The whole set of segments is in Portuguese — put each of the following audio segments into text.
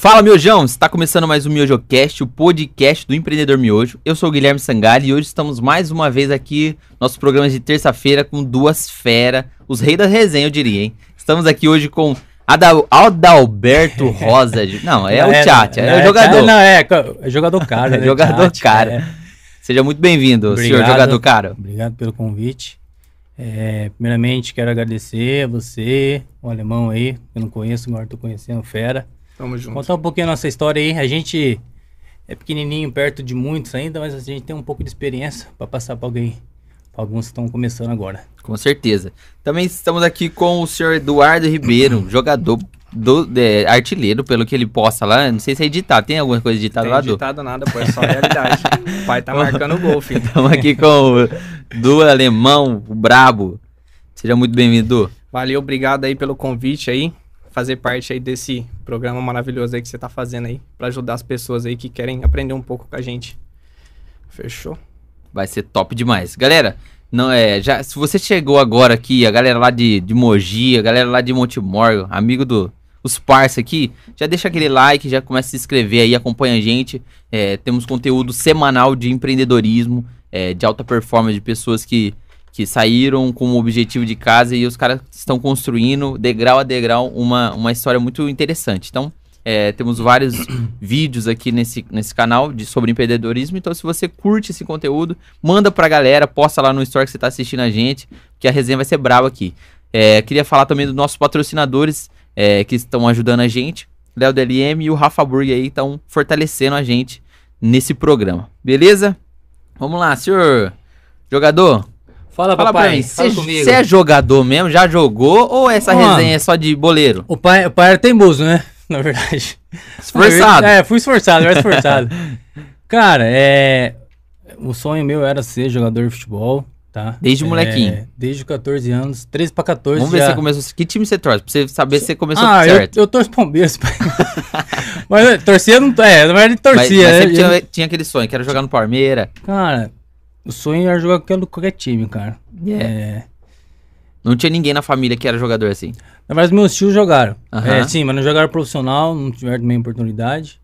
Fala, Miojão! Está começando mais um MiojoCast, o podcast do empreendedor Miojo. Eu sou o Guilherme Sangali e hoje estamos mais uma vez aqui, nosso programa de terça-feira, com duas feras, os reis da resenha, eu diria, hein? Estamos aqui hoje com Adal Adalberto Rosa. Não, é, o chat, é, o jogador. Não, é, é jogador cara. É jogador Chat, cara. é. Seja muito bem-vindo, senhor jogador caro. Obrigado pelo convite. É, primeiramente, quero agradecer a você, o alemão aí, que eu não conheço, agora tô conhecendo, fera. Tamo junto. Contar um pouquinho a nossa história aí. A gente é pequenininho, perto de muitos ainda, mas a gente tem um pouco de experiência para passar para alguém. Pra alguns que estão começando agora. Com certeza. Também estamos aqui com o senhor Eduardo Ribeiro, jogador do é, artilheiro, pelo que ele posta lá. Não sei se é editado. Tem alguma coisa editada Tem lá, Du? ditado nada, pô, é só realidade. o pai tá marcando o gol, filho. Estamos aqui com o Du Alemão, o Brabo. Seja muito bem-vindo. Valeu, obrigado aí pelo convite aí. Fazer parte aí desse programa maravilhoso aí que você tá fazendo aí. Pra ajudar as pessoas aí que querem aprender um pouco com a gente. Fechou? Vai ser top demais. Galera, não é, já, se você chegou agora aqui, a galera lá de, de Mogi, a galera lá de Montemor, amigo do os parça aqui, já deixa aquele like, já começa a se inscrever aí, acompanha a gente. É, temos conteúdo semanal de empreendedorismo, é, de alta performance, de pessoas que, que saíram com o objetivo de casa e os caras estão construindo, degrau a degrau, uma, uma história muito interessante. Então, é, temos vários vídeos aqui nesse, nesse canal de, sobre empreendedorismo. Então, se você curte esse conteúdo, manda pra galera, posta lá no story que você tá assistindo a gente, que a resenha vai ser brava aqui. É, queria falar também dos nossos patrocinadores é, que estão ajudando a gente. Léo DLM e o Rafa Burg aí estão fortalecendo a gente nesse programa. Beleza? Vamos lá, senhor jogador. Fala, Fala pra papai. você é jogador mesmo? Já jogou ou essa Mano. resenha é só de boleiro? O pai, o pai era teimoso, né? Na verdade. Esforçado. É, fui esforçado, era esforçado. Cara, é. O sonho meu era ser jogador de futebol, tá? Desde É, molequinho. Desde 14 anos, 13 pra 14 Vamos ver já. se você começou. Que time você torce? Pra você saber se você começou Ah, eu, certo. eu torço Palmeiras, mas é, torcia não. É, na verdade Mas, torcia, mas né? sempre tinha, tinha aquele sonho, quero jogar no Palmeiras. Cara, o sonho era jogar com qualquer time, cara. É. É. Não tinha ninguém na família que era jogador assim. Na verdade, meus tios jogaram. É, sim, mas não jogaram profissional, não tiveram também oportunidade.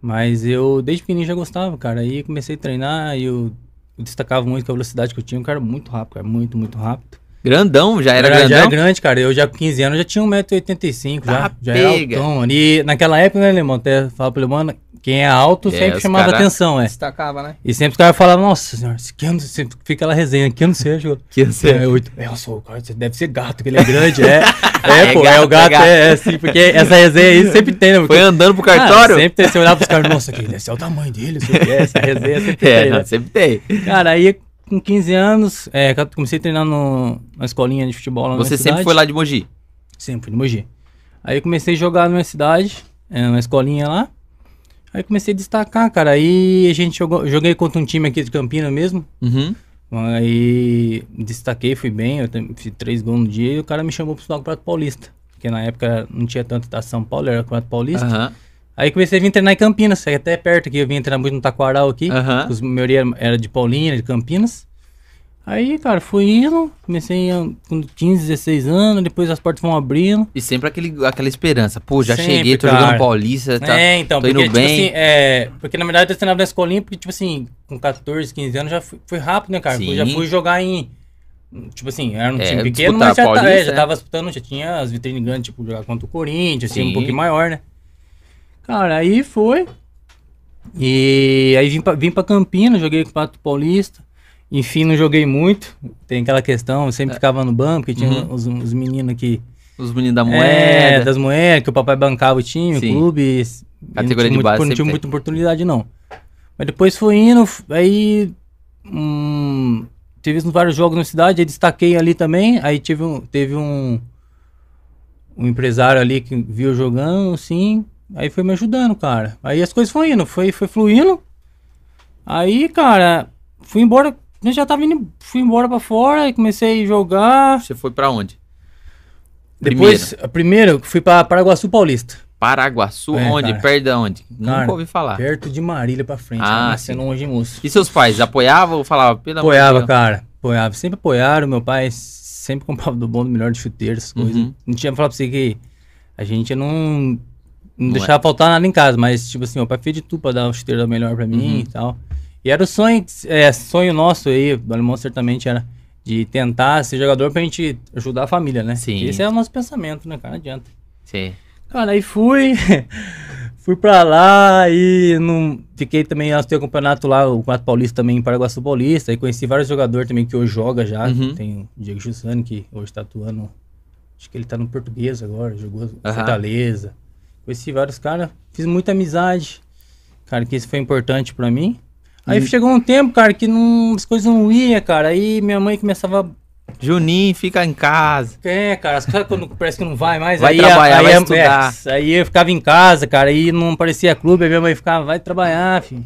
Mas eu, desde pequenininho, já gostava, cara. Aí comecei a treinar e eu, eu destacava muito com a velocidade que eu tinha. Cara muito rápido, cara. Muito, muito rápido. Grandão, já era já, já grandão. é grande, cara. Eu já com 15 anos já tinha 1,85m. Já, Ah, já era pega. altão. mano. E naquela época, né, Lemão? Até fala pro Lemão, quem é alto É, sempre os chamava cara- atenção, é. Destacava, né? E sempre os caras falavam, nossa senhora, que ano, sempre fica aquela resenha, que ano é jogador? Que você- É, oito. É, eu sou, cara, você deve ser gato, que ele é grande, é. É, É pô, é gato, o gato, é gato. é, é assim, porque essa resenha aí sempre tem, né? Foi andando pro cartório? sempre tem, você olhar pros caras, nossa, que esse é o tamanho dele, sei o que é, essa resenha sempre É, tem, né? sempre tem. Cara, aí com 15 anos, é, comecei a treinar no, na escolinha de futebol lá Você sempre cidade. foi lá de Mogi. Sempre, fui no Mogi. Aí comecei a jogar na minha cidade, é, na escolinha lá. Aí comecei a destacar, cara. Aí a gente jogou, joguei contra um time aqui de Campinas mesmo. Uhum. Aí destaquei, fui bem, eu fiz três gols no dia e o cara me chamou pro Prato Paulista. Porque na época não tinha tanto da São Paulo, era Prato Paulista. Aham. Aí comecei a vir treinar em Campinas, até perto aqui. Eu vim treinar muito no Taquaral aqui. Aham. Os, a maioria era de Paulínia, de Campinas. Aí, cara, fui indo, comecei com 15, 16 anos, depois as portas vão abrindo. E sempre aquele, aquela esperança. Pô, já Sempre, cheguei, tô cara. jogando Paulista. Tá, é, então, tô porque, indo tipo bem. assim, é, porque na verdade eu treinava na escolinha, porque, tipo assim, com 14, 15 anos já fui, fui rápido, né, cara? Sim. Já fui jogar em. Tipo assim, era um É, time pequeno, mas já, tá- Paulista, é, já é. tava disputando, já tinha as vitrines grandes, tipo, jogar contra o Corinthians, assim, Sim. um pouquinho maior, né? Cara, aí foi. E aí vim pra, vim pra Campinas, joguei com o Pato Paulista. Enfim, não joguei muito. Tem aquela questão, eu sempre ficava no banco, porque tinha É. Uhum. os, os meninos que. Os meninos da É, moeda. das moedas, que o papai bancava o time, Sim. o clube. e Categoria de muito- base Não tinha tem. muita oportunidade, não. Mas depois foi indo, aí. Hum, teve vários jogos na cidade, aí destaquei ali também. Aí tive um, teve um. Um empresário ali que viu jogando, assim. Aí foi me ajudando, cara. Aí as coisas foram indo, foi, foi fluindo. Aí, cara, fui embora. Eu já tava indo. Fui embora pra fora, aí comecei a jogar. Você foi pra onde? Depois, a primeira, eu fui pra Paraguaçu Paulista. Paraguaçu, É, onde? cara. Perto de onde? Cara, Nunca ouvi falar. Perto de Marília pra frente. Ah, sim. sendo longe, moço. E seus pais apoiavam ou falavam? Pelo de Apoiava, cara. Apoiava. Sempre apoiaram. Meu pai sempre comprava do bom, do melhor de chuteiros, essas coisas. Uhum. Não tinha pra falar pra você que a gente não. Não, Não é. deixava faltar nada em casa, mas, tipo assim, meu pai fez de tudo pra dar uma chuteira melhor pra mim Uhum. e tal. E era o sonho, é, sonho nosso aí, do Alemão certamente era de tentar ser jogador pra gente ajudar a família, né? Sim. Esse é o nosso pensamento, né, cara? Não adianta. Sim. Cara, aí fui, fui pra lá e não, fiquei também, nós temos um campeonato lá, o Campeonato Paulista também em Paraguaçu Paulista, aí conheci vários jogadores também que hoje joga já, Uhum. tem o Diego Jussani que hoje tá atuando, acho que ele tá no Português agora, jogou Aham. Fortaleza, conheci vários caras, fiz muita amizade, cara, que isso foi importante pra mim. Aí Uhum. chegou um tempo, cara, que não, as coisas não iam, cara, aí minha mãe começava Juninho fica em casa. é, cara, sabe quando parece que não vai mais? Vai aí, trabalhar, aí, vai é, estudar. é, aí eu ficava em casa, cara, aí não aparecia clube, aí minha mãe ficava, vai trabalhar, filho.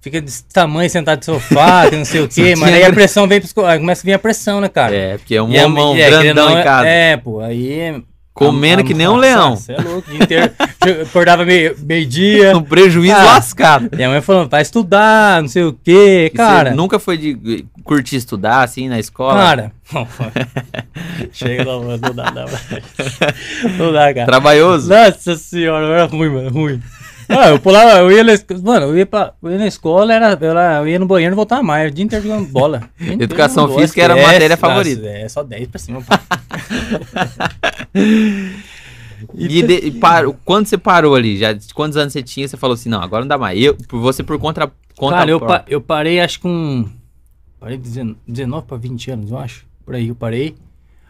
Fica desse tamanho, sentado no sofá, que não sei o quê, mas aí a pressão vem pros, co- aí começa a vir a pressão, né, cara? É, porque é um E homão é, grandão ou não, em casa. É, pô, aí... Comendo a- que a- nem um leão. Você é louco, dia inteiro. Acordava meio- meio-dia. Um prejuízo Ah. lascado. minha mãe falando, vai estudar, não sei o quê, E cara. Nunca foi de curtir estudar, assim, na escola? Cara, chega, não, não dá, não, não dá, cara. Trabalhoso? Nossa senhora, era ruim, mano, ruim. Ah, eu pulava, eu ia na escola, mano, eu ia, pra, eu ia na escola, era, eu, ia no banheiro e voltava mais, o dia inteiro jogando bola. Educação física era a matéria nossa, favorita. É, só 10 pra cima, pô. E, de- e parou- quando você parou ali, já quantos anos você tinha, você falou assim, não, agora não dá mais. Eu, você por conta, conta Cara, eu, pa- eu parei acho com. Parei de 19 19 pra 20 anos, eu acho. Por aí eu parei.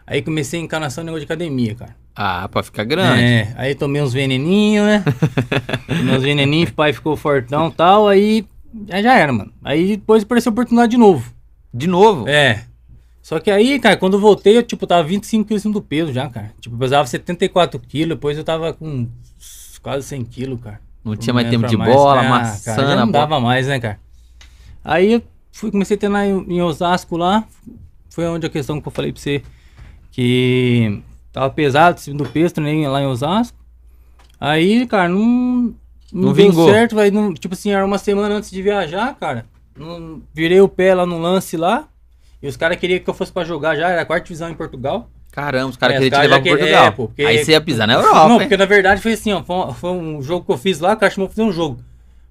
Aí comecei a encarnação no negócio de academia, cara. Ah, pra ficar grande. É, aí tomei uns veneninhos, né? tomei uns veneninhos, o pai ficou fortão e tal, aí, aí já era, mano. Aí depois apareceu a oportunidade de novo. De novo. É. Só que aí, cara, quando eu voltei, eu, tipo, tava 25 quilos do peso já, cara. Tipo, eu pesava 74 quilos, depois eu tava com quase 100 quilos, cara. Não tinha mais tempo de mais. bola, Ah, maçã cara, não dava mais, né, cara? Aí eu fui, comecei a treinar em, em Osasco lá. Foi onde a questão que eu falei pra você. Que tava pesado, acima do peso, treinei lá em Osasco. Aí, cara, não, não, Não vingou. certo. Vai, tipo assim, era uma semana antes de viajar, cara. Não, virei o pé lá no lance lá. E os caras queriam que eu fosse pra jogar já, era a quarta divisão em Portugal. Caramba, os caras É, queriam te levar que- Portugal. é, pô, porque- Aí você ia pisar na Europa, não, hein? porque na verdade foi assim, ó. Foi um, foi um jogo que eu fiz lá, o cara chamou pra fazer um jogo.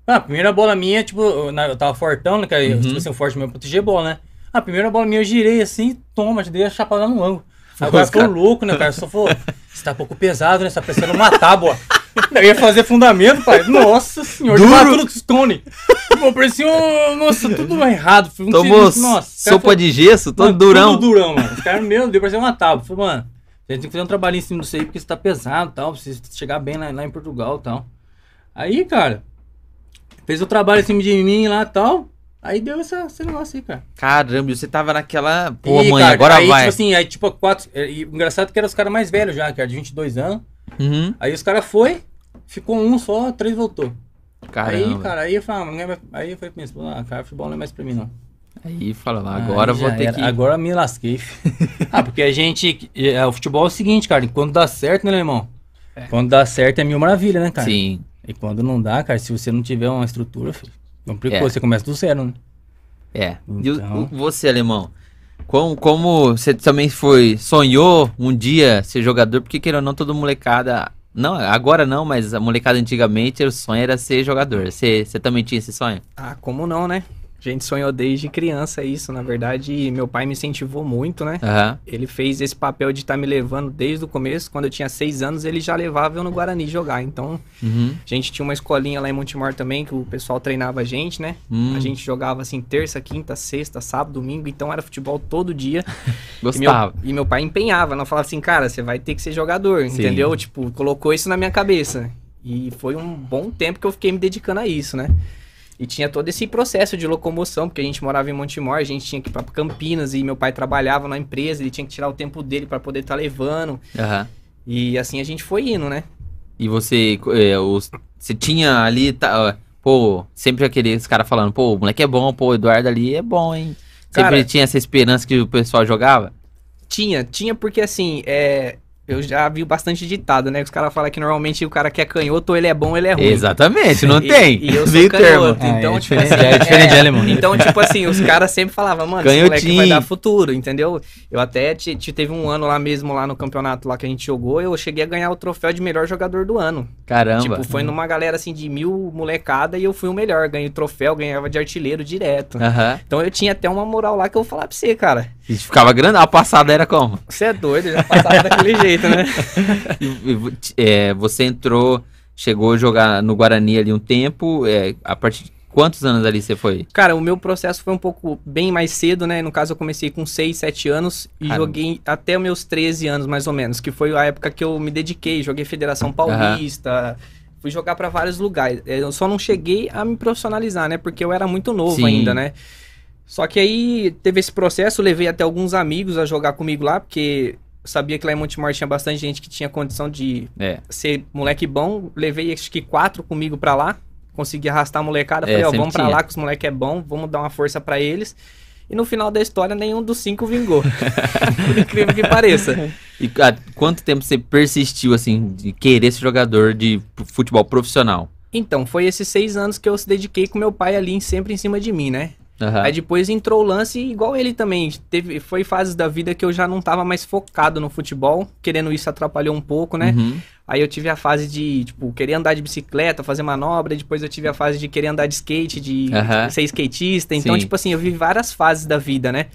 Ah, a primeira bola minha, tipo, eu, eu tava fortão, né? cara? Uhum. Tipo assim, forte mesmo proteger a bola, né? A primeira bola minha eu girei assim, toma, dei a chapada no ângulo. Aí o cara ficou louco, né, cara? Só falou, você tá um pouco pesado, né? Você tá precisando uma tábua. Eu ia fazer fundamento, pai. Nossa senhora, Duro. tudo stone. Pô, parecia um. Nossa, tudo errado. Foi um Tomou serviço- nossa, sopa de gesso, todo Mano, durão. Tudo durão, mano. Os caras, meu Deus, parecia uma tábua. Falei, mano, a gente tem que fazer um trabalhinho em cima disso aí, porque você tá pesado e tal. Precisa chegar bem lá, lá em Portugal e tal. Aí, cara, fez o trabalho em cima de mim lá e tal. Aí deu essa, esse negócio aí, cara. Caramba, e você tava naquela. Pô, E, mãe, cara, agora aí, vai. tipo assim, aí, tipo, quatro. E, o engraçado é que eram os caras mais velhos já, que era de 22 anos. Uhum. Aí os caras foi, ficou um só, três voltou. Aí, Caramba. cara, aí eu falei, ah, é mais- aí eu falei pra mim, ah, cara, futebol não é mais pra mim, não. Aí fala lá, agora Aí eu vou ter era. que. Agora me lasquei. ah, porque a gente. É, o futebol é o seguinte, cara. Quando dá certo, né, meu irmão? Quando dá certo é mil maravilha, né, cara? Sim. E quando não dá, cara, se você não tiver uma estrutura, filho, complicou. É. Você começa do zero, né? É. E o- Então. o- você, alemão? Como, como você também foi, sonhou um dia ser jogador? Porque queira ou não, toda molecada. Não, agora não, mas a molecada antigamente, o sonho era ser jogador. Você, você também tinha esse sonho? Ah, como não, né? A gente sonhou desde criança isso, na verdade, e meu pai me incentivou muito, né? Aham. Ele fez esse papel de estar me levando desde o começo. Quando eu tinha seis anos, ele já levava eu no Guarani jogar. Então, Uhum. a gente tinha uma escolinha lá em Montemor também, que o pessoal treinava a gente, né? Hum, A gente jogava assim terça, quinta, sexta, sábado, domingo, então era futebol todo dia. E meu, gostava. e meu pai empenhava, não falava assim, cara, você vai ter que ser jogador, Sim. entendeu? Tipo, colocou isso na minha cabeça. E foi um bom tempo que eu fiquei me dedicando a isso, né? E tinha todo esse processo de locomoção, porque a gente morava em Montemor, a gente tinha que ir pra Campinas e meu pai trabalhava na empresa, ele tinha que tirar o tempo dele pra poder estar levando. Aham. E assim a gente foi indo, né? E você, é, os, você tinha ali, tá, pô, sempre aqueles caras falando, pô, o moleque é bom, pô, o Eduardo ali é bom, hein? Sempre Cara- tinha essa esperança que o pessoal jogava? Tinha, tinha porque assim, é, eu já vi bastante ditado, né? Os caras falam que normalmente o cara que é canhoto, ou ele é bom, ou ele é ruim. Exatamente, não E- tem. E, eu sou Meio canhoto. termo. Então, Ah, é tipo diferente- assim. é diferente de alemão. Então, tipo assim, os caras sempre falavam, mano, esse moleque vai Canhotinho. dar futuro, entendeu? Eu até te, te- teve um ano lá mesmo, lá no campeonato lá que a gente jogou, eu cheguei a ganhar o troféu de melhor jogador do ano. Caramba. Tipo, foi numa galera assim de mil molecada e eu fui o melhor. Ganhei o troféu, ganhava de artilheiro direto. Aham. Então eu tinha até uma moral lá que eu vou falar pra você, cara. E ficava grande. A passada era como? Você é doido, já passava daquele jeito, né? É, você entrou, chegou a jogar no Guarani ali um tempo. é, a partir de quantos anos ali você foi? Cara, o meu processo foi um pouco bem mais cedo, né? No caso, eu comecei com 6, 7 anos e Caramba. joguei até meus 13 anos, mais ou menos, que foi a época que eu me dediquei. Joguei Federação Paulista, fui jogar pra vários lugares. É, Eu só não cheguei a me profissionalizar, né? Porque eu era muito novo Sim. ainda, né? Só que aí teve esse processo, levei até alguns amigos a jogar comigo lá, porque eu sabia que lá em Montemor tinha bastante gente que tinha condição de É. ser moleque bom. Levei acho que quatro comigo pra lá. Consegui arrastar a molecada. É, Falei, ó, sempre vamos pra tinha. lá que os moleques é bom, vamos dar uma força pra eles. E no final da história, nenhum dos cinco vingou. Por incrível que pareça. E há quanto tempo você persistiu, assim, de querer ser jogador de futebol profissional? Então, foi esses seis anos que eu se dediquei com meu pai ali sempre em cima de mim, né? Aham. Aí depois entrou o lance, igual ele também. Teve, foi fases da vida que eu já não tava mais focado no futebol. Querendo isso atrapalhou um pouco, né? Uhum. Aí eu tive a fase de, tipo, querer andar de bicicleta, fazer manobra. Depois eu tive a fase de querer andar de skate, de Aham. ser skatista. Então, Sim. tipo assim, eu vi várias fases da vida, né?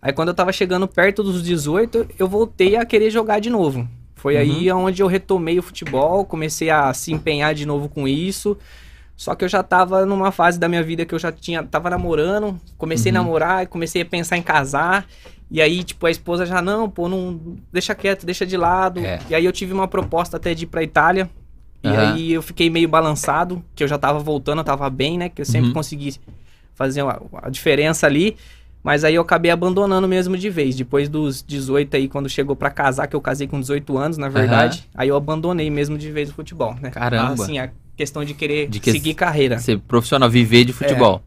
Aí quando eu tava chegando perto dos 18, eu voltei a querer jogar de novo. Foi aí Uhum. onde eu retomei o futebol, comecei a se empenhar de novo com isso. Só que eu já tava numa fase da minha vida que eu já tinha, tava namorando, comecei a Uhum. namorar, comecei a pensar em casar. E aí, tipo, a esposa já, não, pô, não, deixa quieto, deixa de lado. É. E aí eu tive uma proposta até de ir pra Itália. E Aham. aí eu fiquei meio balançado, que eu já tava voltando, eu tava bem, né? Que eu sempre Uhum. consegui fazer uma, a diferença ali. Mas aí eu acabei abandonando mesmo de vez. Depois dos 18 aí, quando chegou pra casar, que eu casei com 18 anos, na verdade, aí eu abandonei mesmo de vez o futebol, né? Caramba. Assim, a questão de querer De que- seguir carreira. Ser profissional, viver de futebol.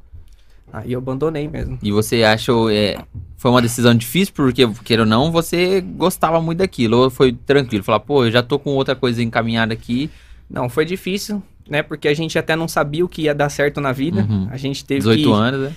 Aí eu abandonei mesmo. E você acha é, foi uma decisão difícil porque, queira ou não, você gostava muito daquilo? Ou foi tranquilo? Falar, pô, eu já tô com outra coisa encaminhada aqui, Não, foi difícil, né? Porque a gente até não sabia o que ia dar certo na vida. Uhum. A gente teve 18 que anos, né?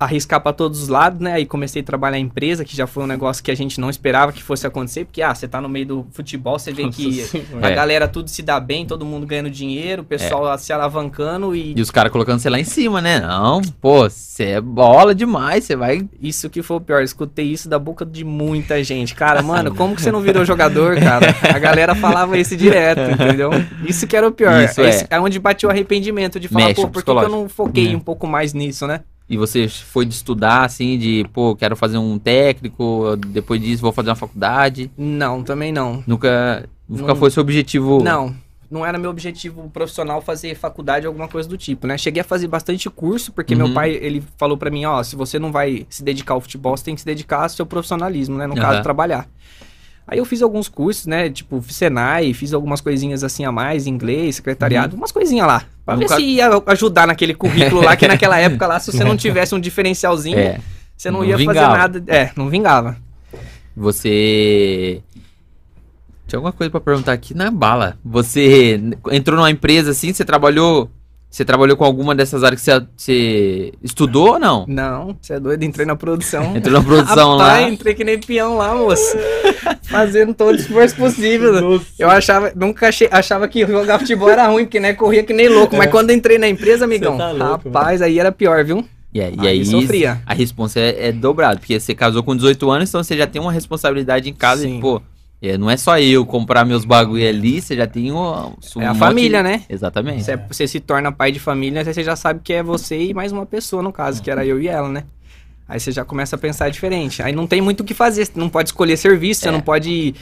Arriscar pra todos os lados, né? Aí comecei a trabalhar em empresa, que já foi um negócio que a gente não esperava que fosse acontecer, porque ah, você tá no meio do futebol, você vê que a É. galera tudo se dá bem, todo mundo ganhando dinheiro, o pessoal se alavancando e E os caras colocando você lá em cima, né? Não, pô, você é bola demais, você vai. isso que foi o pior, escutei isso da boca de muita gente. Cara, mano, como que você não virou jogador, cara? A galera falava isso direto, entendeu? Isso que era o pior. Isso é. é. é onde bateu o arrependimento de falar, Mexe pô, por que, que eu não foquei É. um pouco mais nisso, né? E você foi de estudar, assim, de, pô, quero fazer um técnico, depois disso vou fazer uma faculdade. Não, também não. Nunca, nunca Não. foi seu objetivo. Não, não era meu objetivo profissional fazer faculdade ou alguma coisa do tipo, né? Cheguei a fazer bastante curso, porque Uhum. meu pai, ele falou pra mim, ó, se você não vai se dedicar ao futebol, você tem que se dedicar ao seu profissionalismo, né? No Aham. caso, trabalhar. Aí eu fiz alguns cursos, né? Tipo, Senai, fiz algumas coisinhas assim a mais, inglês, secretariado, umas coisinhas lá. Pra ver se ia ajudar naquele currículo lá, que naquela época lá, se você não tivesse um diferencialzinho, É. você não, não ia vingava. fazer nada. É, não vingava. Você. Tinha alguma coisa pra perguntar aqui na bala. Você entrou numa empresa assim, você trabalhou. Você trabalhou com alguma dessas áreas que você, você estudou ou não? Não, você é doido, entrei na produção. Entrou na produção Rapaz, lá. entrei que nem peão lá, moço. Fazendo todo o esforço possível. Eu achava, nunca achei, achava que jogar futebol era ruim, porque né, corria que nem louco. Mas quando entrei na empresa, amigão, tá louco, rapaz, aí era pior, viu? E, aí- e Aí aí sofria. a responsa é, é dobrada, porque você casou com 18 anos, então você já tem uma responsabilidade em casa Sim. e, pô, é, não é só eu comprar meus bagulho ali, você já tem um, um É a família, né? Exatamente. Você, você se torna pai de família, você já sabe que é você e mais uma pessoa, no caso, que era eu e ela, né? Aí você já começa a pensar diferente. Aí não tem muito o que fazer, você não pode escolher serviço, você É. não pode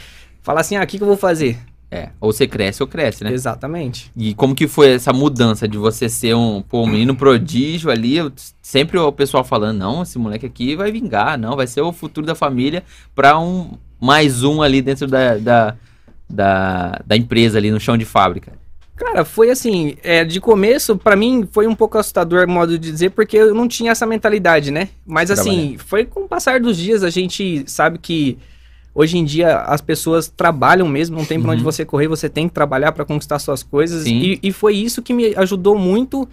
falar assim, ah, o que, que eu vou fazer? É, ou você cresce ou cresce, né? Exatamente. E como que foi essa mudança de você ser um, pô, um menino prodígio ali? sempre o pessoal falando, não, esse moleque aqui vai vingar, não, vai ser o futuro da família pra um mais um ali dentro da, da, da, da empresa ali no chão de fábrica. Cara, foi assim, é, de começo, pra mim, foi um pouco assustador, modo de dizer, porque eu não tinha essa mentalidade, né? Mas assim, foi com o passar dos dias, a gente sabe que Hoje em dia as pessoas trabalham mesmo, não tem pra onde Uhum. você correr, você tem que trabalhar pra conquistar suas coisas. E, e foi isso que me ajudou muito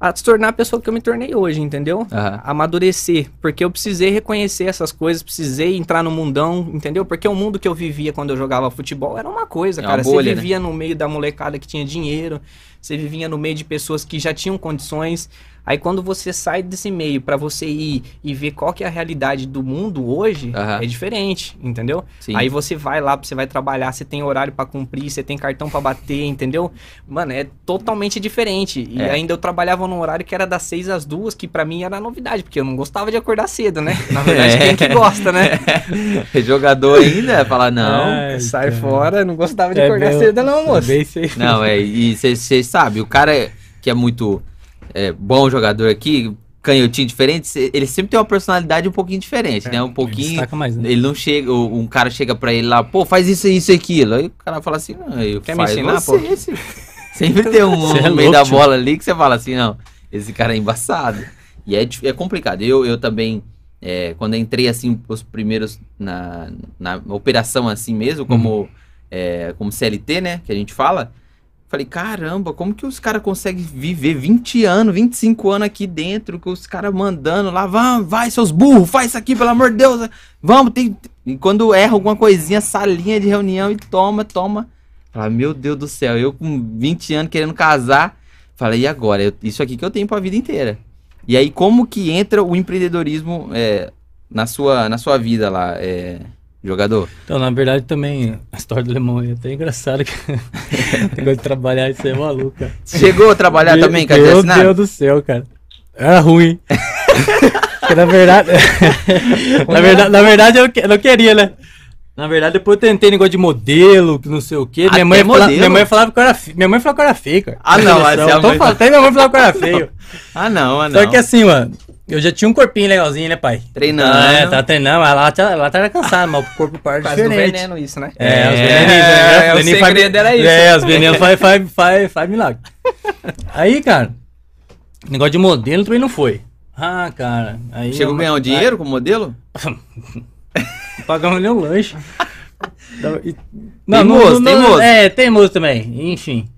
a se tornar a pessoa que eu me tornei hoje, entendeu? Aham. Amadurecer, porque eu precisei reconhecer essas coisas, precisei entrar no mundão, entendeu? Porque o mundo que eu vivia quando eu jogava futebol era uma coisa, É uma cara. bolha, você vivia no meio da molecada que tinha dinheiro, você vivia no meio de pessoas que já tinham condições. Aí quando você sai desse meio pra você ir e ver qual que é a realidade do mundo hoje, Aham. é diferente, entendeu? Sim. Aí você vai lá, você vai trabalhar, você tem horário pra cumprir, você tem cartão pra bater, entendeu? Mano, é totalmente diferente. E É. ainda eu trabalhava num horário que era das seis às duas, que pra mim era novidade, porque eu não gostava de acordar cedo, né? Na verdade, É. quem que gosta, né? Jogador ainda, fala, não. Ai, Sai cara. fora, não gostava de É acordar bem- cedo, não, moço. bem sei. Não, é, e você sabe, o cara que é muito é, bom jogador aqui, canhotinho diferente, ele sempre tem uma personalidade um pouquinho diferente, né? Um pouquinho. Destaca mais, né? Ele não chega, um cara chega pra ele lá, pô, faz isso, isso e aquilo. Aí o cara fala assim, não, eu Quer me faz ensinar, você, pô? esse- Sempre tem um é no meio louco, da bola ali que você fala assim, não, esse cara é embaçado. E é, é complicado. Eu, eu também, é, quando entrei assim, os primeiros na, na operação assim mesmo, como, é, como CLT, né, que a gente fala, falei, caramba, como que os caras conseguem viver 20 anos, 25 anos aqui dentro, com os caras mandando lá, vamos, vai seus burros, faz isso aqui, pelo amor de Deus, vamos, tem... E quando erra alguma coisinha, salinha de reunião e toma, toma. Fala, meu Deus do céu, eu com 20 anos querendo casar, falei, e agora? Eu- isso aqui que eu tenho pra vida inteira. E aí, como que entra o empreendedorismo é, na, sua, na sua vida lá, é, jogador? Então, na verdade, também a história do Lemão é até engraçada. Que... Negócio de trabalhar, isso é maluco, cara. Chegou a trabalhar Meu- também, cara, Meu? Deus do céu, cara. Era ruim. Porque na verdade. na verdade, na verdade eu, que- eu não queria, né? Na verdade, depois eu tentei negócio de modelo, que não sei o quê. Até Minha mãe, fala- minha mãe falava que eu era feio. Minha mãe falava que eu era feio, cara. Ah, não, mas é a então mãe- até minha mãe falava que eu era feio. Ah, não, ah, não. Só que assim, mano, eu já tinha um corpinho legalzinho, né, pai? Treinando. Ah, é, tá treinando, mas lá, tá- lá tava cansado, mas o corpo parte do diferente. veneno isso, né? É, É, os venenos, né? é, o venenos faz- segredo era isso. É, os venenos faz, faz, faz, faz milagre. Aí, cara, negócio de modelo também não foi. Ah, cara. Aí Chegou a eu- ganhar um dinheiro com o modelo? Pagamos nem um lanche. Tava- e- Teimoso, teimoso. É, teimoso também, enfim.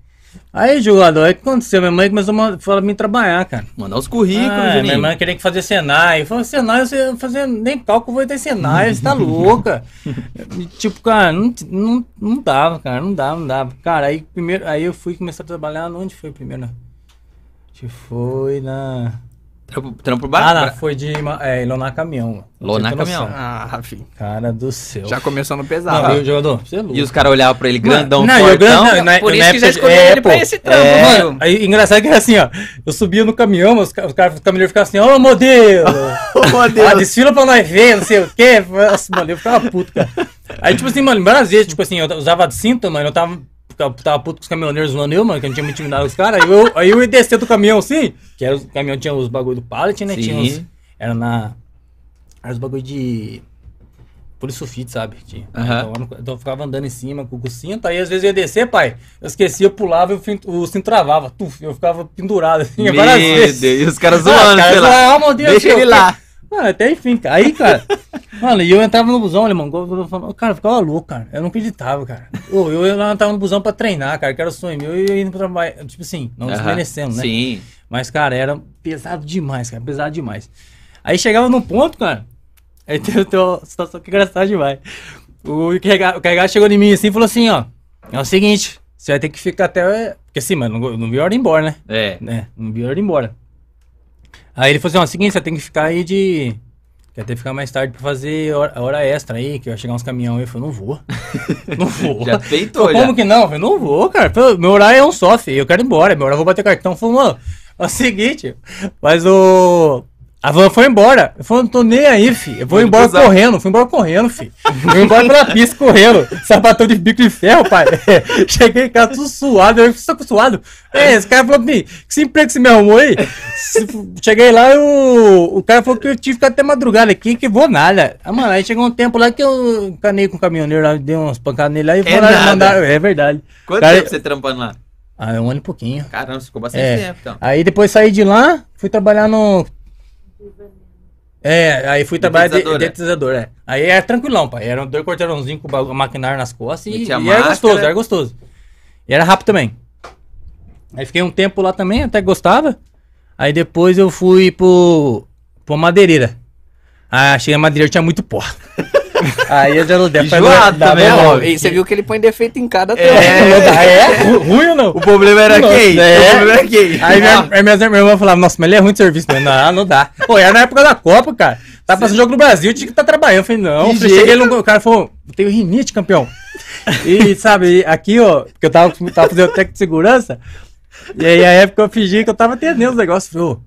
Aí, jogador, aí o que aconteceu? Minha mãe começou a falar pra mim trabalhar, cara. Mandar os currículos, Ah, minha mãe queria que fazer Senai. Eu falei, Senai, você fazer nem cálculo vai ter Senai, você tá louca. Tipo, cara, não, não, não dava, cara, não dava, não dava. Cara, aí primeiro, aí eu fui começar a trabalhar, onde foi primeiro? Que foi na... Trampo, trampo Ah, barato. não, foi de é, lonar caminhão. Lonar Pra caminhão. noção. Ah, filho. Cara do céu. Já começou no Não, pesado. viu, jogador? Você é louco. E os caras olhavam pra ele grandão, não, e fortão. grandão, na- Por na isso que já época- escolheram é, ele pra pô. esse trampo, É, mano. aí, engraçado que era assim, ó. Eu subia no caminhão, os, os caras os caminhoneiros ficavam assim, ô modelo! Ô, Deus. ah, desfila pra nós ver, não sei o quê. Nossa, mano, eu ficava puto, cara. Aí, tipo assim, mano, várias vezes, tipo assim, eu usava cinto, mano, eu tava, ficava- tava puto com os caminhoneiros zoando eu, mano, que eu não tinha me intimidado com os caras. Aí eu, aí eu ia descer do caminhão assim, que era, o caminhão tinha os bagulho do pallet, né? Tinha Sim. uns, era na. Era os bagulho de. Polisulfite, sabe? Tinha. Aham. Então, eu então eu ficava andando em cima com o cinto, aí às vezes eu ia descer, pai. Eu esquecia, eu pulava e o, cinto travava. Tuf, eu ficava pendurado assim, Meu várias Deus, vezes. e os caras Ah, zoando, cara, lá. zoava, meu Deus, Deixa ele lá. Mano, até enfim, cara. Aí, cara. mano, e eu entrava no busão, alemão. eu falando, Cara, eu ficava louco, cara. Eu não acreditava, cara. Eu, eu lá tava no busão pra treinar, cara, que era o sonho meu. E eu indo pro trabalho. Tipo assim, não desmerecendo, né? Sim. Mas, cara, era pesado demais, cara. Pesado demais. Aí chegava num ponto, cara. Aí tem, uma situação que é engraçada demais. O carregado, chegou em mim assim e falou assim: ó. É o seguinte, você vai ter que ficar até. Porque assim, mano, não, não vi a hora de ir embora, né? É. né? Não vi a hora de ir embora. Aí ele falou assim: ó, o seguinte, você tem que ficar aí de. Quer ter que ficar mais tarde pra fazer hora, hora extra aí, que vai chegar uns caminhão aí. Eu falei, não vou. Não vou. Já peitou, Falei, já. Como que não? Eu falei, não vou, cara. Meu horário é um só, filho. Eu quero ir embora. Meu horário eu vou bater cartão. Falei, mano, é o seguinte, mas o. A van foi embora. Eu falei, não tô nem aí, filho. Eu vou Foi embora cruzar. correndo. Fui embora correndo, filho. Fui embora pela pista correndo. Sapatão de bico de ferro, pai. Cheguei em casa tudo suado. Eu estou suado. É, esse cara falou pra mim, que emprego que você me arrumou aí? Cheguei lá e o, o cara falou que eu tive que ficar até madrugada aqui, que vou nada. Ah, mano, aí chegou um tempo lá que eu canei com o caminhoneiro lá, dei umas pancadas nele lá e É nada. mandaram. É verdade. Quanto Cara, tempo você trampando lá? Ah, é um ano e pouquinho. Caramba, ficou bastante É. tempo, então. Aí depois saí de lá, fui trabalhar no. É, aí fui trabalhar de Detetizador, é. é. Aí era tranquilão, pai. Era dois quarteirãozinhos com o bagu- maquinário nas costas e, e era gostoso, era gostoso. E era rápido também. Aí fiquei um tempo lá também, até gostava. Aí depois eu fui pro, pro madeireira. Ah, cheguei na madeireira, tinha muito pó. aí eu já não devo Enjoado também, ó. E você viu que ele põe defeito em cada É, não dá, é? Ru- Ruim ou não? O problema era Nossa, quem? é. O problema era quem? Aí minha, aí minhas irmãs falavam, nossa, mas ele é ruim de serviço. Não, não dá. Pô, era na época da Copa, cara. Tá passando jogo no Brasil, tinha que estar trabalhando. Eu falei, não. Que Eu falei, cheguei no, o cara falou, eu tenho rinite, campeão. E, sabe, aqui, ó, porque eu tava, tava fazendo técnico de segurança. E aí, a época eu fingi que eu tava atendendo os negócios. Falei, ô,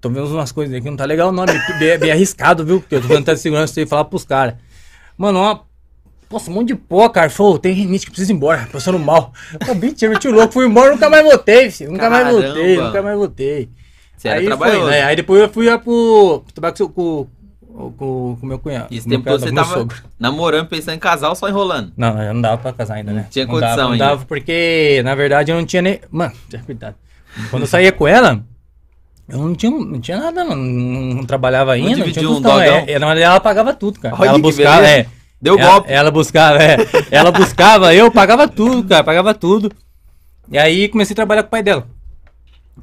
tô vendo umas coisas aqui, não tá legal não, bem, bem arriscado, viu? Porque eu tô fazendo técnico de segurança e falar pros caras. Mano, uma... Nossa, um monte de pó, cara. Falou, tem rinite que precisa ir embora, passando mal. Eu mentira, meti o louco, fui embora, nunca mais voltei, filho. Nunca mais Caramba. voltei, nunca mais voltei. Você era aí, trabalhoso. foi, né? aí depois eu fui lá pro. trabalhar com, com, com, meu cunhado. Meu tempo cunhado, você tava sogro. namorando, pensando em casal, só enrolando. Não, não dava pra casar ainda, né? tinha não dava, condição não ainda. dava porque, na verdade, eu não tinha nem. Mano, tinha cuidado. Quando eu saía com ela, eu não tinha, não tinha nada, não, não, não trabalhava ainda. Não, dividiu tinha um dogão? é, é, na verdade, ela pagava tudo, cara. Olha ela que buscava, é. Deu ela, golpe. Ela buscava, é. Ela buscava, eu pagava tudo, cara, pagava tudo. E aí comecei a trabalhar com o pai dela.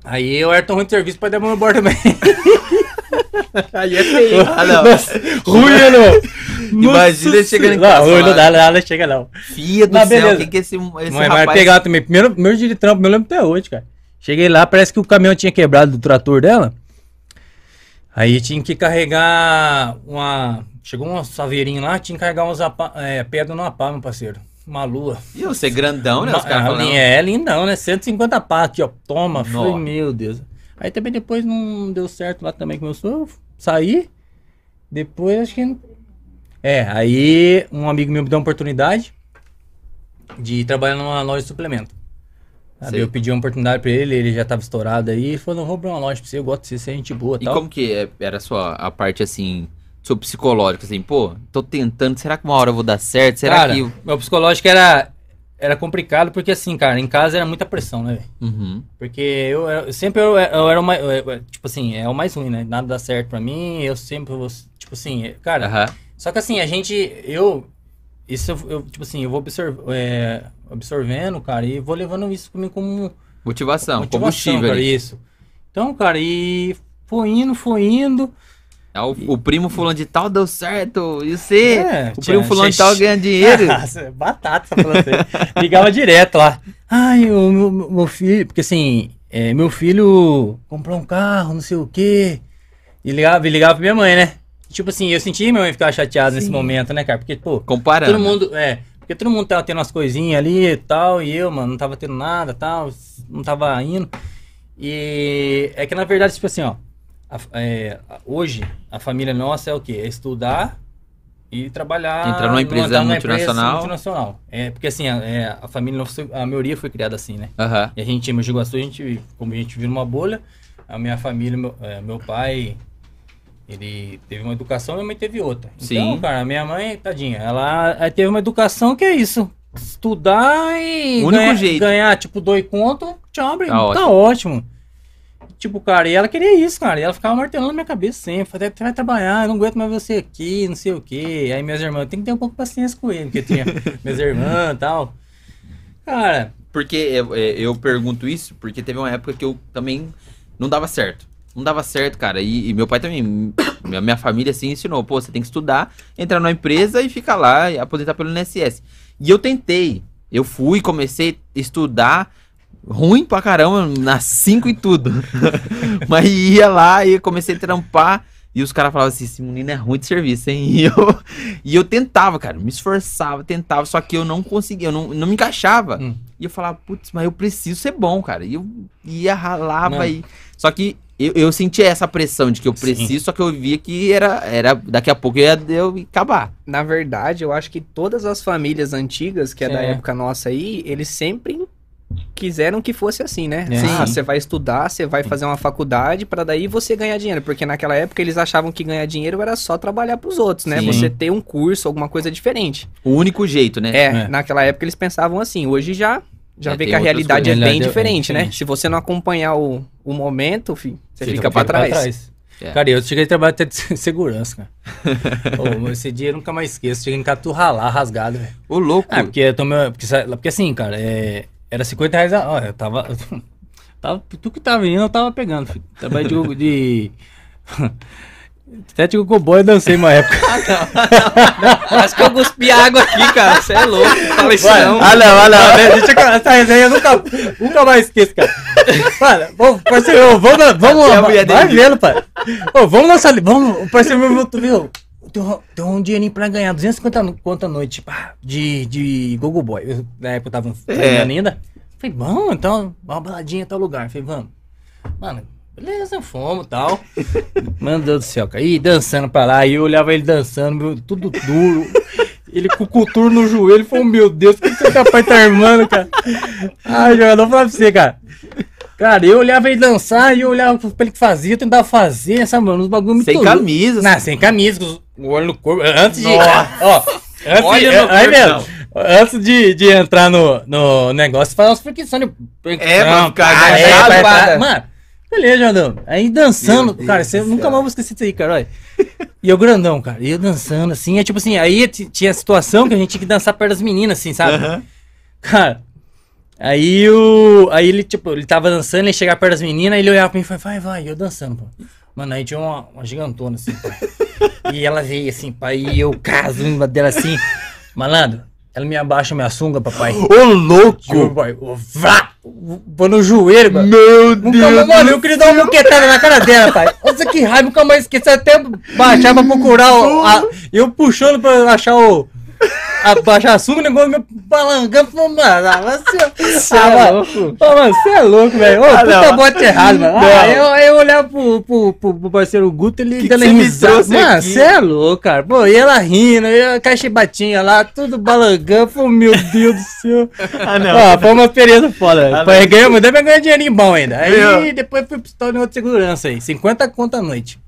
Aí eu era tão ruim de serviço, o pai dela me embora também. Aí é feio. Ah, não. Nossa, ruim, não. Imagina ele chegando em Não, casa ruim não dá, nada chega não. Filha do Mas céu, quem que é esse, esse Mas, mas rapaz... pegar também. Primeiro, primeiro dia de trampo, eu lembro até hoje, cara. Cheguei lá, parece que o caminhão tinha quebrado do trator dela. Aí tinha que carregar uma. Chegou um saveirinho lá, tinha que carregar umas apa- é, pedra numa pá, meu parceiro. Uma lua. E você grandão, né? Os Uma- caras a falando. linha é lindão, né? 150 pá aqui, ó. Toma. Falei, meu Deus. Aí também depois não deu certo lá também com meu sogro. Saí. Depois acho que. É, aí um amigo meu me deu uma oportunidade de trabalhar numa loja de suplemento. Sabe, eu pedi uma oportunidade pra ele, ele já tava estourado aí. Ele falou, não, vou abrir uma loja pra você, eu gosto de você, você é gente boa e E tal. como que é- era a sua a parte assim, seu psicológico, assim, pô, tô tentando, será que uma hora eu vou dar certo? Será cara, que. meu psicológico era, era complicado porque assim, cara, em casa era muita pressão, né? Uhum. Porque eu, eu sempre eu, eu era o mais. eu- eu- tipo assim, é o mais ruim, né? Nada dá certo pra mim. Eu sempre vou. Tipo assim, cara. Aham. Só que assim, a gente. Eu. Isso eu, eu, tipo assim, eu vou absor- é, absorvendo, cara, e vou levando isso comigo como Motivação, motivação, combustível cara, isso. Então, cara, e foi indo, foi indo. Ah, O, o primo fulano de tal deu certo. E você? É, o primo fulano de tal ganha dinheiro. Nossa, batata essa assim. Ligava direto lá. Ai, o meu, meu- filho. Porque assim, é, meu filho comprou um carro, não sei o quê. E ligava, e ligava pra minha mãe, né? Tipo assim, eu senti minha mãe ficar chateada nesse momento, né, cara? Porque, pô, Comparando. todo mundo. É. Porque todo mundo tava tendo umas coisinhas ali e tal. E eu, mano, não tava tendo nada tal. Não tava indo. E é que na verdade, tipo assim, ó. a- é, hoje, a família nossa é o quê? É estudar e trabalhar. Entrar numa empresa entrar multinacional. multinacional. É, porque assim, a, é, a família, nossa, a maioria foi criada assim, né? Aham. E a gente, em Mogi Guaçu, a gente, como a gente vive numa bolha, a minha família, meu, é, meu pai, ele teve uma educação e minha mãe teve outra. Então, Sim. cara, minha mãe, tadinha, ela teve uma educação que é isso. Estudar e único ganhar, jeito. ganhar, tipo, dois contos, tchau, Tá tá, ótimo. Tipo, cara, e ela queria isso, cara. E ela ficava martelando na minha cabeça sempre. Falei, você vai trabalhar, eu não aguento mais você aqui, não sei o quê. Aí minhas irmãs, tem que ter um pouco de paciência com ele, porque tinha minhas irmãs e tal. Cara, Porque eu, é, eu pergunto isso porque teve uma época que eu também não dava certo. Não dava certo, cara. E, e meu pai também, minha, minha família assim ensinou, pô, você tem que estudar, entrar numa empresa e ficar lá e aposentar pelo INSS. E eu tentei. Eu fui, comecei a estudar ruim pra caramba, nas 5 e tudo. Mas ia lá e comecei a trampar. E os caras falavam assim, esse menino é ruim de serviço, hein? E eu, e eu tentava, cara, me esforçava, tentava, só que eu não conseguia, eu não, não me encaixava. Hum. E eu falava, putz, mas eu preciso ser bom, cara. E eu ia, ralava Mano. e... Só que eu, eu sentia essa pressão de que eu Sim. preciso, só que eu via que era, era daqui a pouco eu ia eu ia acabar. Na verdade, eu acho que todas as famílias antigas, que é, da época nossa aí, eles sempre quiseram que fosse assim, né? É. Ah, Sim. você vai estudar, você vai fazer uma faculdade pra daí você ganhar dinheiro, porque naquela época eles achavam que ganhar dinheiro era só trabalhar pros outros, né? Sim. Você ter um curso, alguma coisa diferente. O único jeito, né? É, É. naquela época eles pensavam assim. Hoje já já É, vê que a realidade é coisas. bem Realidade é diferente, né? diferente. Se você não acompanhar o, o momento, você, Você fica fica pra pra trás. É. Cara, eu cheguei a trabalhar até de segurança, cara. Pô, esse dia eu nunca mais esqueço. Cheguei em Catu ralar, rasgado, velho. Ô, louco. Ah, porque, eu tomei, porque, porque assim, cara, é, era 50 reais a hora. Eu tava, tava. Tu que tava indo, eu tava pegando. Filho. Trabalhei de. de de Gogoboy eu dancei uma época. Acho que eu cuspi água aqui, cara. Você é louco. Fala isso Vai. não. Ah, não, ah, não. né? Deixa eu essa resenha eu nunca, nunca mais esqueço, cara. Mano, vamos, parceiro, vamos, vamos, a mulher vai dele. vendo, pai. Ô, vamos lançar ali, vamos, parceiro, meu, viu? Tem um, tem um dinheirinho pra ganhar, 250 no- conto a noite, pá, de, de Google Boy. Eu, na época eu tava treinando ainda. Falei, vamos, então, uma baladinha em tal lugar. Falei, vamos. Mano, beleza, fomos e tal. Mano Deus do céu, cara. E dançando pra lá, e eu olhava ele dançando, meu, tudo duro. Ele com o coturno no joelho, falou, meu Deus, o que você é capaz de tá armando, cara? Ai, jogador, vou falar pra você, cara. Cara, eu olhava ele dançar e eu olhava pra ele que fazia, eu tentava fazer, sabe, mano, uns bagulho muito Sem camisa. Não, sem camisa, com os- o olho no corpo. Antes de. Ó, antes Olha de, aí mesmo. Antes de, de entrar no, no negócio, fazer umas de. É, pra ficar é, pra- pra- Mano, beleza, Jordão. Aí dançando, Meu Deus cara, você céu. nunca mais vou esquecer isso aí, cara. Olha. E eu grandão, cara. E eu dançando, assim, é tipo assim, aí tinha a situação que a gente tinha que dançar perto das meninas, assim, sabe? Cara, aí o. Aí ele, tipo, ele tava dançando, ele chegava perto das meninas, ele olhava pra mim e falava, vai, vai, e eu dançando, pô. Mano, aí tinha uma, uma gigantona, assim, pai. E ela veio assim, pai, e eu caso em dela assim. Malandro, ela me abaixa minha sunga, papai. Ô, louco. Juro, pai. ô, Vrá! Vou no joelho, mano. Meu Nunca Deus. mano, eu queria dar uma moquetada na cara dela, pai. Nossa, que raiva, nunca mais esqueci. Até baixar pra procurar o. a- eu puxando pra achar o. A, baixar a sunga, o negócio me balangando. Mano, ah, você. Cê é ah, mano, louco. Você é louco, velho. Ô, Ah, puta bote errado, mano. Ah, eu, eu olhava pro, pro, pro, pro parceiro Guto, ele Que dando risada. Mano, você é louco, cara. Pô, e ela rindo, e a cachibatinha lá, tudo balangando. Meu Deus do céu. Ah, não. Ó, foi uma experiência foda. Ah, não. ganhamos, ainda bem ganhar dinheirinho bom ainda. Aí Meu. depois fui pro história de segurança aí. 50 conto a noite.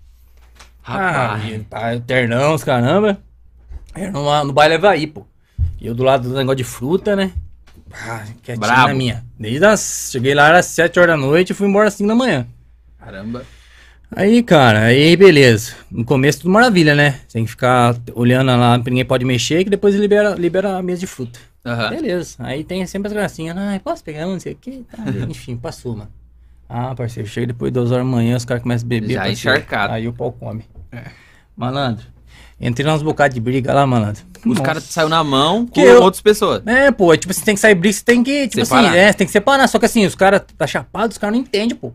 Rapaz. Ah, e tá, ternão, os caramba. Era no, no baile Havaí, pô. E eu do lado do negócio de fruta, né? Ah, quietinho Brabo. na minha. Desde as. Cheguei lá, era 7 horas da noite e fui embora às 5 da manhã. Caramba. Aí, cara, aí beleza. No começo tudo maravilha, né? Tem que ficar olhando lá, ninguém pode mexer, que depois libera, libera a mesa de fruta. Aham. Beleza. Aí tem sempre as gracinhas. Ah, posso pegar um, não sei o que. Tá, enfim, passou, mano. Ah, parceiro, chega depois de duas horas da manhã, os caras começam a beber. Já parceiro. encharcado. Aí o pau come. Malandro. Entrei nos bocados de briga lá, malandro. Os caras saiu na mão com Que eu- outras pessoas. É, pô, tipo, você tem que sair briga, você tem que, tipo Separar. assim, é, você tem que separar. Só que assim, os caras tá chapado, os caras não entendem, pô.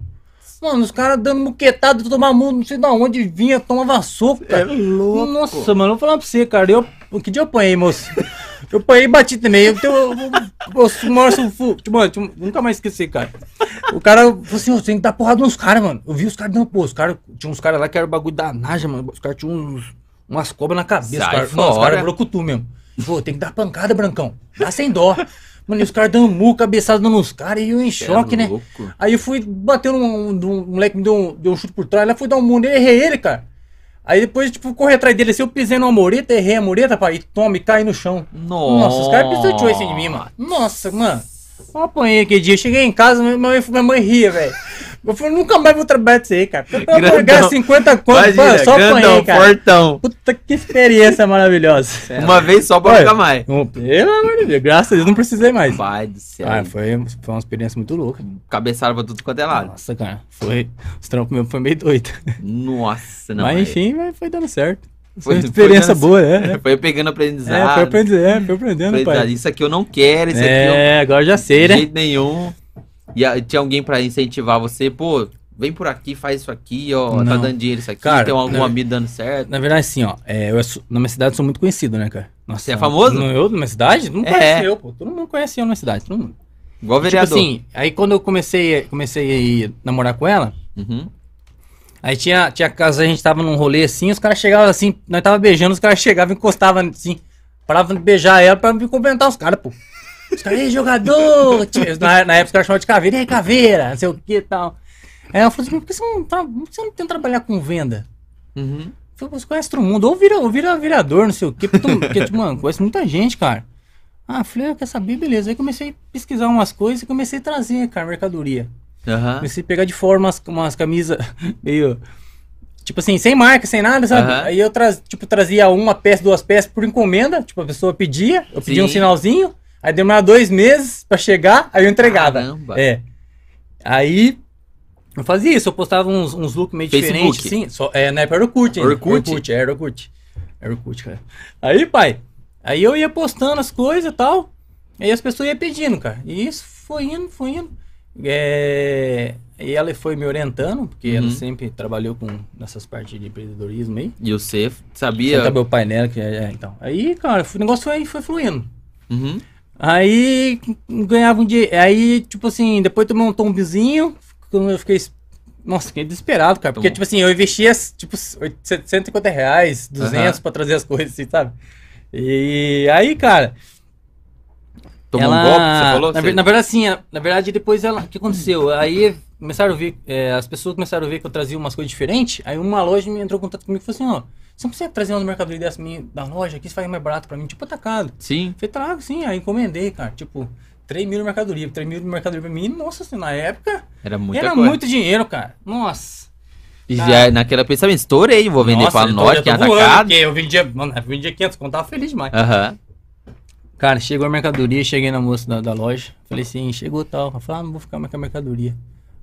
Mano, os caras dando muquetada, tomar mundo, não sei da onde vinha, tomava soco, cara. louco. Nossa, mano, eu vou falar pra você, cara. Eu, que dia eu apanhei, moço? Eu apanhei e bati também. Eu tenho. Eu, eu, tipo, mano, tipo, nunca mais esqueci, cara. O cara falou assim: "Ô, você tem que dar porrada nos caras, mano. Eu vi os caras dando, pô, os caras. Tinha uns caras lá que era o bagulho da Naja, mano. Os caras tinham uns, umas cobras na cabeça. Sai Os caras, fora. caras brocutu mesmo. Pô, tem que dar pancada, Brancão. Dá sem dó. Mano, e os caras dando mu, cabeçada nos caras e eu em é choque, né? louco. Aí eu fui bater num, num- um moleque me deu um, deu um chute por trás, lá fui dar um mundo, errei ele, cara. Aí depois, tipo, corri atrás dele, assim, eu pisei numa mureta, errei a mureta, pai, e tome, cai no chão. Nossa. Nossa, os caras pisoteou esse de mim, mano. Nossa, mano. Eu apanhei aquele dia, cheguei em casa, minha mãe, minha mãe ria, velho. Eu falei, nunca mais vou trabalhar disso aí, cara. Eu ganhando 50 conto, Imagina, mano, só grandão, apanhei, cara. fortão. Puta que experiência maravilhosa. Uma vez só pra ficar mais. um- Pelo amor de Deus, graças a Deus não precisei mais. Pai do céu. Ah, foi, foi uma experiência muito louca. Cabeçada pra tudo quanto é lado. Nossa, cara, foi. Os trampos mesmo foi meio doido. Nossa, não. Mas é- enfim, foi dando certo. Foi uma experiência foi boa, é. é. Foi pegando É, aprendizado. foi aprendendo, é, foi aprendendo, pai. Isso aqui eu não quero, isso aqui É, agora já eu sei, de né? jeito nenhum. E tinha alguém pra incentivar você, pô, vem por aqui, faz isso aqui, ó, tá Não. dando dinheiro isso aqui, Cara, tem algum não. amigo dando certo. Na verdade, assim, ó, é, eu na minha cidade eu sou muito conhecido, né, cara? Nossa, Você é famoso? No, eu, na minha cidade? Mundo É. conhece eu, pô. Todo mundo conhece eu na minha cidade, todo mundo. Igual Tipo vereador. assim, aí quando eu comecei, comecei a namorar com ela, Uhum. Aí tinha, tinha casa, a gente tava num rolê assim, os caras chegavam assim, nós tava beijando, os caras chegavam e encostavam assim, paravam de beijar ela pra me cumprimentar os caras, pô. Os caras, ei, jogador! Na, na época os caras chamavam de caveira, ei, caveira, não sei o que e tal. Aí eu falei assim, por que você não, que você não tenta trabalhar com venda? Uhum. Eu falei, você conhece todo mundo, ou vira, ou vira vereador, não sei o quê, porque, tu- tipo, mano, conhece muita gente, cara. Ah, eu falei, eu quero saber, beleza. Aí comecei a pesquisar umas coisas e comecei a trazer, cara, mercadoria. Aham. Comecei a pegar de fora umas, umas camisas meio. Tipo assim, sem marca, sem nada, sabe? Aham. Aí eu traz, tipo, trazia uma peça, duas peças por encomenda. Tipo, a pessoa pedia, eu pedia um Sim. sinalzinho. Aí demorava dois meses pra chegar, aí eu entregava. Caramba. É. Aí eu fazia isso, eu postava uns, uns looks meio Facebook. diferentes, sim. Só, é, na época era Orkut ainda. Orkut? Orkut, era Orkut. Era Orkut, cara. Aí, pai, aí eu ia postando as coisas e tal, aí as pessoas iam pedindo, cara. E isso foi indo, foi indo. É... E ela foi me orientando, porque ela Uhum. sempre trabalhou com nessas partes de empreendedorismo aí. E você sabia. trabalhou o painel, que é, é, então. Aí, cara, o negócio foi, foi fluindo. Uhum. Aí ganhava um dia. Aí, tipo assim, depois tomei um tombezinho. quando Eu fiquei. Nossa, fiquei desesperado, cara. Porque, Tomou. tipo assim, eu investia, tipo, 800, 150 reais, 200 Aham. pra trazer as coisas, assim, sabe? E aí, cara. Tomou ela- um golpe, você falou? Na, Você- na verdade, assim, a- na verdade, depois ela. O que aconteceu? Aí começaram a ver. é, as pessoas começaram a ver que eu trazia umas coisas diferentes. Aí uma loja me entrou em contato comigo e falou assim: ó, você não consegue trazer uma mercadoria dessa minha da loja aqui? Você faz mais barato pra mim, tipo atacado. Sim. Falei, trago sim, aí encomendei, cara. Tipo, 3 mil de mercadoria. 3 mil de mercadoria pra mim, nossa, assim, na época Era muita era coisa. muito dinheiro, cara. Nossa. E já naquela pensamento, estourei, vou vender nossa, pra nós, que é voando, atacado. porque eu vendia, mano, eu vendia 500, conto, tava feliz demais. Aham. Cara, chegou a mercadoria, cheguei na moça da, da loja. Falei assim, chegou tal. Ela falou, ah, não vou ficar mais com a mercadoria.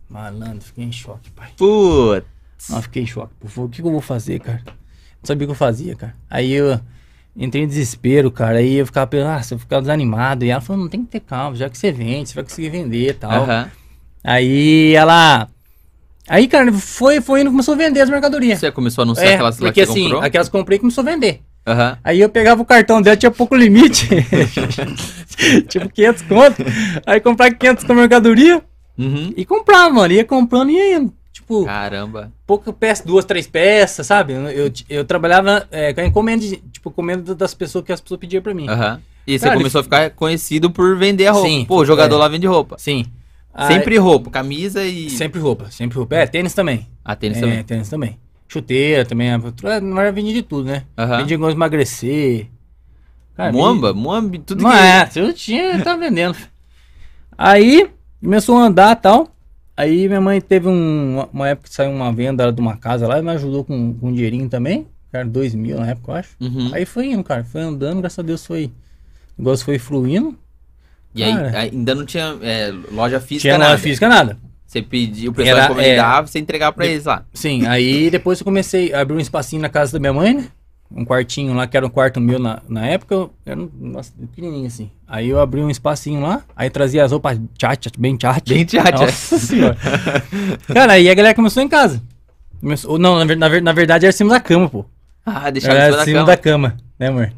Malandro, fiquei em choque, pai. Putz. Não, fiquei em choque. Pô, o que, que eu vou fazer, cara? Não sabia o que eu fazia, cara. Aí eu entrei em desespero, cara. Aí eu ficava pensando, ah, se eu ficar desanimado. E ela falou, não tem que ter calma, já que você vende, você vai conseguir vender e tal. Aí ela. Aí, cara, foi, foi indo, começou a vender as mercadorias. Você começou a anunciar É, aquelas lá porque que assim, comprou? aquelas que eu comprei começou a vender. Aham. Aí eu pegava o cartão dela, tinha pouco limite. tipo 500 conto. Aí comprava 500 com mercadoria Uhum. e comprava, mano. Ia comprando e ia indo. Tipo, Caramba. pouca peça, duas, três peças, sabe? Eu, eu, eu trabalhava é, com a encomenda, tipo, encomenda das pessoas que as pessoas pediam pra mim. Aham. E você Cara, começou a ficar conhecido por vender a roupa. Sim, Pô, o jogador é. lá vende roupa. Sim. Sempre roupa, camisa e. sempre roupa, sempre roupa. É, tênis também. Ah, tênis é, também. tênis também. Chuteira também. Não era vendia de tudo, né? Aham. Vendia igual emagrecer. Cara, Moamba, Moamba, tudo Não que. é, eu tinha, tá vendendo. Aí, começou a andar e tal. Aí minha mãe teve um, uma época que saiu uma venda de uma casa lá, e me ajudou com, com um dinheirinho também. Era dois mil na época, eu acho. Uhum. Aí foi indo, cara. Foi andando, graças a Deus foi. O negócio foi fluindo. E aí, Cara. aí ainda não tinha é, loja física Tinha nada. loja física, nada. Você pedia, o pessoal Era, encomendava, você entregava pra de- eles lá. Sim, aí depois eu comecei a abrir um espacinho na casa da minha mãe, né? Um quartinho lá, que era um quarto meu na, na época, era um nossa, pequenininho assim. Aí eu abri um espacinho lá, aí trazia as roupas tchat, bem tchat. Bem tchat, é. Nossa senhora. Cara, aí a galera começou em casa. Começou, ou não, na, na na verdade era em cima da cama, pô. Ah, deixava Era em cima em cima da da cama, né, amor?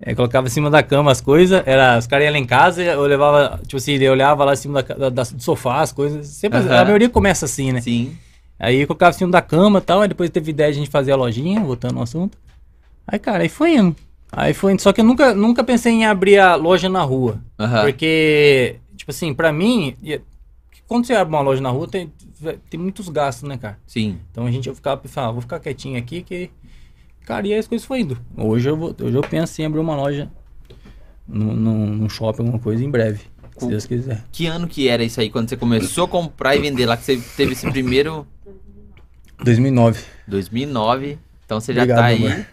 É, colocava em cima da cama as coisas, era, os caras iam lá em casa, eu levava, tipo assim, eu olhava lá em cima da, da- do sofá, as coisas. Sempre, Aham. A maioria começa assim, né? Sim. Aí eu colocava em cima da cama e tal, aí depois teve ideia de a gente fazer a lojinha, voltando ao assunto. Aí, cara, aí foi indo. Aí foi indo. Só que eu nunca, nunca pensei em abrir a loja na rua. Aham. Porque, tipo assim, pra mim, quando você abre uma loja na rua, tem, tem muitos gastos, né, cara? Sim. Então a gente eu ficava pensando, ah, vou ficar quietinho aqui que. Cara, e aí as coisas foram indo. Hoje eu, vou, hoje eu penso em abrir uma loja num, shopping, alguma coisa em breve. Se Deus quiser. Que ano que era isso aí, quando você começou a comprar e vender lá, que você teve esse primeiro 2009. 2009. Então você já Obrigado, tá aí.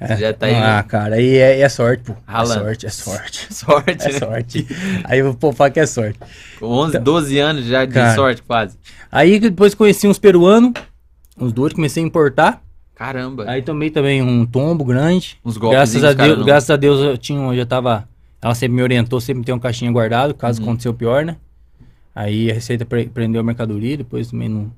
Você já tá aí. Ah, cara, aí é, é sorte, pô. Ralando. É sorte, é sorte. Sorte, É né? sorte. Aí eu vou falar que é sorte. Com 11, 12 anos já de Cara. sorte quase. Aí depois conheci uns peruanos, uns dois, comecei a importar. Caramba. Aí tomei também um tombo grande. Uns golpes. Graças a, Deus, graças a Deus eu tinha, eu já tava. Ela sempre me orientou, sempre tem um caixinha guardado, caso Uhum. aconteceu o pior, né? Aí a Receita pre- prendeu a mercadoria, depois também não,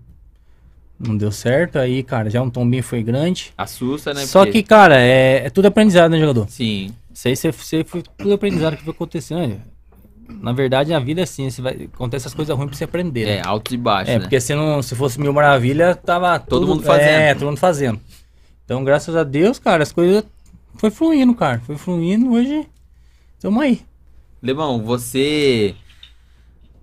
não deu certo. Aí, cara, já um tombinho foi grande. Assusta, né? Só Porque- que, cara, é, é tudo aprendizado, né, jogador? Sim. Isso aí você, você foi tudo aprendizado que foi acontecendo. Na verdade, a vida é assim, você vai, acontece as coisas ruins pra você aprender. né? É, alto e baixo, É, né? porque se, não, se fosse mil maravilha, tava Todo tudo- mundo fazendo. É, todo mundo fazendo. Então, graças a Deus, cara, as coisas foi fluindo, cara. Foi fluindo, hoje estamos aí. Lemão, você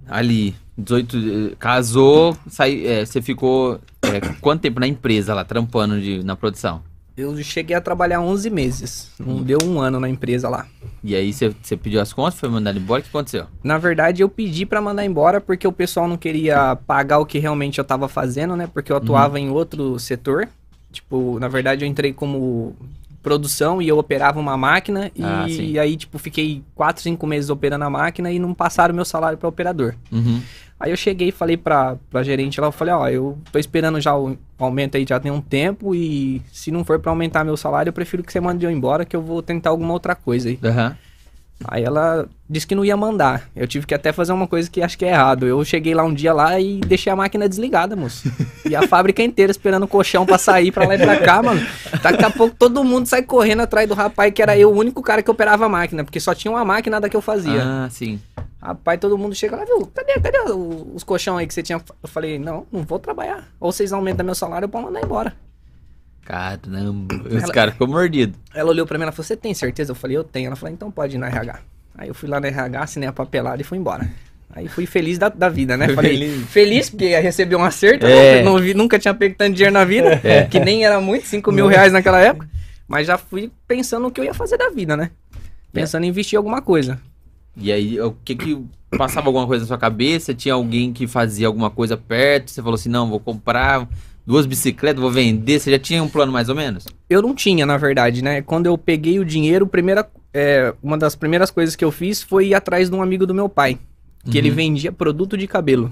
ali, 18, eh, casou, sai, eh, você ficou eh, quanto tempo na empresa lá, trampando de, na produção? Eu cheguei a trabalhar 11 meses. Não deu um ano na empresa lá. E aí você, pediu as contas, foi mandado embora, o que aconteceu? Na verdade, eu pedi pra mandar embora porque o pessoal não queria pagar o que realmente eu tava fazendo, né? Porque eu atuava em outro setor. Tipo, na verdade eu entrei como produção e eu operava uma máquina Ah, e sim. aí, tipo, fiquei 4, 5 meses operando a máquina e não passaram meu salário para operador. Uhum. Aí eu cheguei e falei pra, pra gerente lá, eu falei, ó, eu tô esperando já o aumento aí já tem um tempo e se não for pra aumentar meu salário, eu prefiro que você mande eu embora que eu vou tentar alguma outra coisa aí. Aham. Aí ela disse que não ia mandar. Eu tive que até fazer uma coisa que acho que é errado. Eu cheguei lá um dia lá e deixei a máquina desligada, moço. E a fábrica inteira esperando o colchão pra sair pra lá e pra cá, mano. Daqui a pouco todo mundo sai correndo atrás do rapaz, que era eu, o único cara que operava a máquina, porque só tinha uma máquina da que eu fazia. Ah, sim. Rapaz, todo mundo chega lá, viu? Cadê, cadê os colchão aí que você tinha? Eu falei, não, não vou trabalhar. Ou vocês aumentam meu salário, eu posso mandar embora. Caramba. Os Ela- caras ficou mordido. Ela olhou pra mim e falou, você tem certeza? Eu falei, eu tenho. Ela falou, então pode ir na RH. Aí eu fui lá na RH, assinei a papelada e fui embora. Aí fui feliz da, da vida, né? Falei, Feliz. feliz, porque ia receber um acerto. É. né? Não vi- nunca tinha pego tanto dinheiro na vida, que nem era muito, 5 mil reais naquela época. Mas já fui pensando no que eu ia fazer da vida, né? Pensando em investir em alguma coisa. E aí, o que que passava alguma coisa na sua cabeça? Tinha alguém que fazia alguma coisa perto? Você falou assim, não, vou comprar duas bicicletas, vou vender. Você já tinha um plano mais ou menos? Eu não tinha, na verdade, né? Quando eu peguei o dinheiro, primeira, é, uma das primeiras coisas que eu fiz foi ir atrás de um amigo do meu pai. Que ele Uhum. vendia produto de cabelo.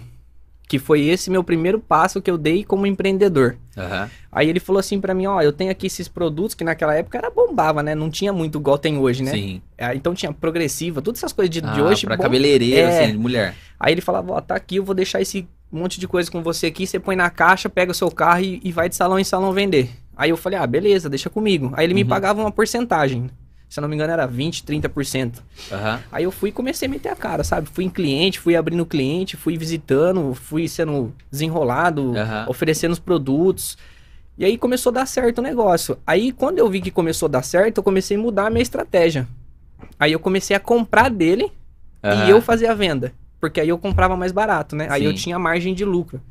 Que foi esse meu primeiro passo que eu dei como empreendedor. Aham. Aí ele falou assim pra mim, ó, eu tenho aqui esses produtos que naquela época era bombava, né? Não tinha muito igual tem hoje, né? Sim. É, então tinha progressiva, todas essas coisas de, de Ah, hoje. pra bom- cabeleireiro, É. assim, de mulher. Aí ele falava, ó, tá aqui, eu vou deixar esse monte de coisa com você aqui, você põe na caixa, pega o seu carro e, e vai de salão em salão vender. Aí eu falei, ah, beleza, deixa comigo. Aí ele me Uhum. pagava uma porcentagem. Se eu não me engano era 20, 30%. Aham. Aí eu fui e comecei a meter a cara, sabe? Fui em cliente, fui abrindo cliente, fui visitando, fui sendo desenrolado, Aham. oferecendo os produtos. E aí começou a dar certo o negócio. Aí quando eu vi que começou a dar certo, eu comecei a mudar a minha estratégia. Aí eu comecei a comprar dele e eu fazia a venda. Porque aí eu comprava mais barato, né? Aí Sim. eu tinha margem de lucro.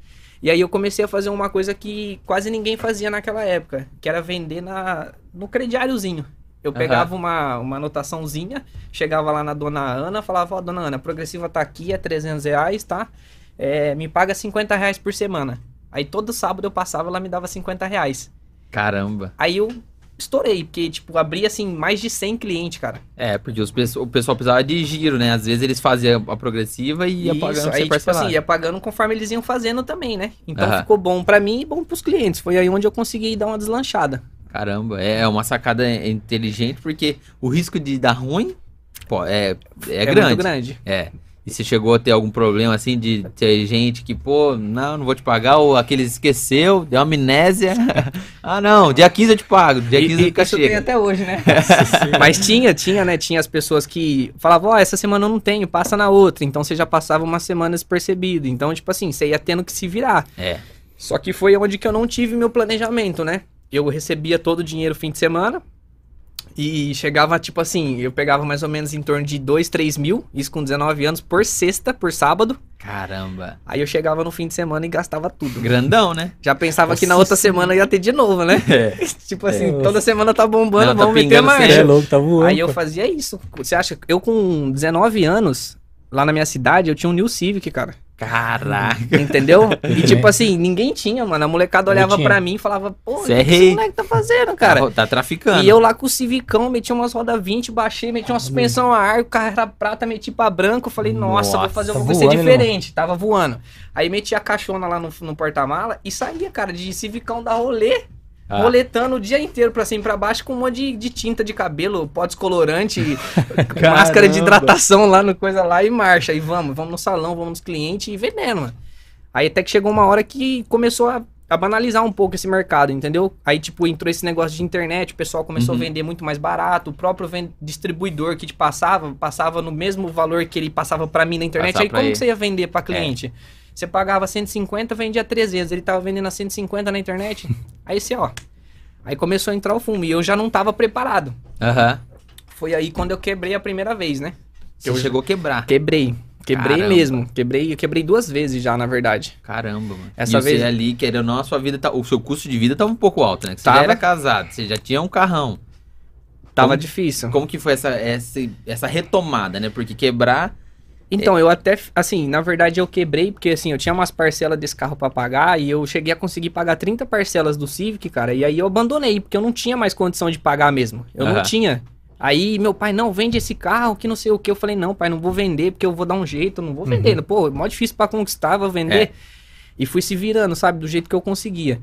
E aí eu comecei a fazer uma coisa que quase ninguém fazia naquela época, que era vender na, no crediáriozinho. Eu pegava uma, uma anotaçãozinha, chegava lá na dona Ana, falava, ó, dona Ana, a progressiva tá aqui, é 300 reais, tá? É, me paga 50 reais por semana. Aí todo sábado eu passava, ela me dava 50 reais. Caramba. Aí eu estourei, porque, tipo, abri, assim, mais de 100 clientes, cara. É, porque os o pessoal precisava de giro, né? Às vezes eles faziam a progressiva e ia Isso, pagando aí, tipo assim, ia pagando conforme eles iam fazendo também, né? Então ficou bom pra mim e bom pros clientes. Foi aí onde eu consegui dar uma deslanchada. Caramba, é uma sacada inteligente, porque o risco de dar ruim pô, é, é, grande. muito grande. É. E você chegou a ter algum problema assim de ter gente que, pô, não, não vou te pagar, ou aquele esqueceu, deu amnésia. ah, não, dia 15 eu te pago, dia 15 E, e nunca isso tem até hoje, né? Mas tinha, tinha, né? Tinha as pessoas que falavam, ó, essa semana eu não tenho, passa na outra. Então você já passava uma semana despercebido. Então, tipo assim, você ia tendo que se virar. É. Só que foi onde que eu não tive meu planejamento, né? Eu recebia todo o dinheiro fim de semana. E chegava, tipo assim, eu pegava mais ou menos em torno de 2, 3 mil, isso com 19 anos, por sexta, por sábado. Caramba. Aí eu chegava no fim de semana e gastava tudo. Grandão, né? Já pensava que na Nossa outra semana ia ter de novo, né? tipo assim, É. toda semana tá bombando, Não, tá vamos meter pingando mais. é louco, tá voando. Aí eu fazia isso. Você acha? Eu com 19 anos, lá na minha cidade, eu tinha um New Civic, cara. Caraca. Entendeu? E tipo assim, ninguém tinha, mano. A molecada olhava pra mim e falava, pô, o Cê que, é esse moleque tá fazendo, cara? Tá, tá traficando. E eu lá com o Civicão, meti umas rodas 20, baixei, meti uma suspensão a ar, o carro era prata, meti pra branco. Falei, nossa, vou Nossa, fazer tá alguma coisa voando, diferente. Tava voando. Aí meti a caixona lá no, no porta-mala e saía, cara, de Civicão da rolê. Ah. Roletando o dia inteiro pra cima e pra baixo com um monte de, de tinta de cabelo, pó descolorante, máscara de hidratação lá no coisa lá e marcha. E vamos, vamos no salão, vamos nos clientes e vendendo, mano. Aí até que chegou uma hora que começou a, a banalizar um pouco esse mercado, entendeu? Aí, tipo, entrou esse negócio de internet, o pessoal começou Uhum. a vender muito mais barato, o próprio distribuidor que te passava, passava no mesmo valor que ele passava pra mim na internet. Passar Aí como ele. que você ia vender pra cliente? Você pagava 150, vendia 300, ele tava vendendo a 150 na internet. aí você, ó. Aí começou a entrar o fumo e eu já não tava preparado. Aham. Foi aí quando eu quebrei a primeira vez, né? Você chegou a quebrar. Quebrei. Quebrei Caramba. mesmo. Quebrei, eu quebrei duas vezes já, na verdade. Caramba, mano. Essa e você vez- ali, querendo ou não, a sua vida tá. O seu custo de vida tava um pouco alto, né? Que Você Tava. já era casado, você já tinha um carrão. Tava Como- difícil. Como que foi essa, essa, essa retomada, né? Porque quebrar Então, eu até, assim, na verdade eu quebrei, porque assim, eu tinha umas parcelas desse carro pra pagar e eu cheguei a conseguir pagar 30 parcelas do Civic, cara, e aí eu abandonei, porque eu não tinha mais condição de pagar mesmo. Eu não Aham. tinha. Aí meu pai, não, vende esse carro, que não sei o que. Eu falei, não, pai, não vou vender, porque eu vou dar um jeito, não vou vender. Pô, é mó difícil pra conquistar, vou vender. É. E fui se virando, sabe, do jeito que eu conseguia.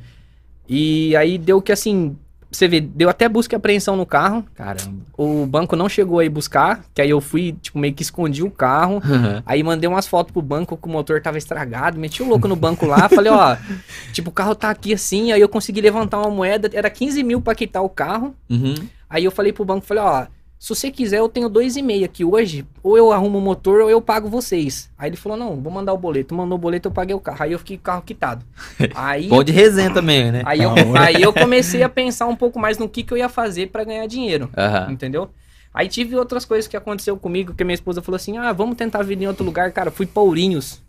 E aí deu que assim, você vê, deu até busca e apreensão no carro. Caramba. O banco não chegou aí buscar, que aí eu fui, tipo, meio que escondi o carro. Aí mandei umas fotos pro banco que o motor tava estragado, meti o louco no banco lá, falei, ó, tipo, o carro tá aqui assim, aí eu consegui levantar uma moeda, era 15 mil pra quitar o carro. Uhum. Aí eu falei pro banco, falei, ó, se você quiser, eu tenho dois e meio aqui hoje, ou eu arrumo o motor ou eu pago vocês. Aí ele falou, não, vou mandar o boleto. Mandou o boleto, eu paguei o carro. Aí eu fiquei com o carro quitado. Aí, Bom de resenha também, né? aí, eu, hora. aí eu comecei a pensar um pouco mais no que, que eu ia fazer pra ganhar dinheiro. Aham. Entendeu? Aí tive outras coisas que aconteceu comigo, que minha esposa falou assim: ah, vamos tentar vir em outro lugar. Cara, fui pra Ourinhos.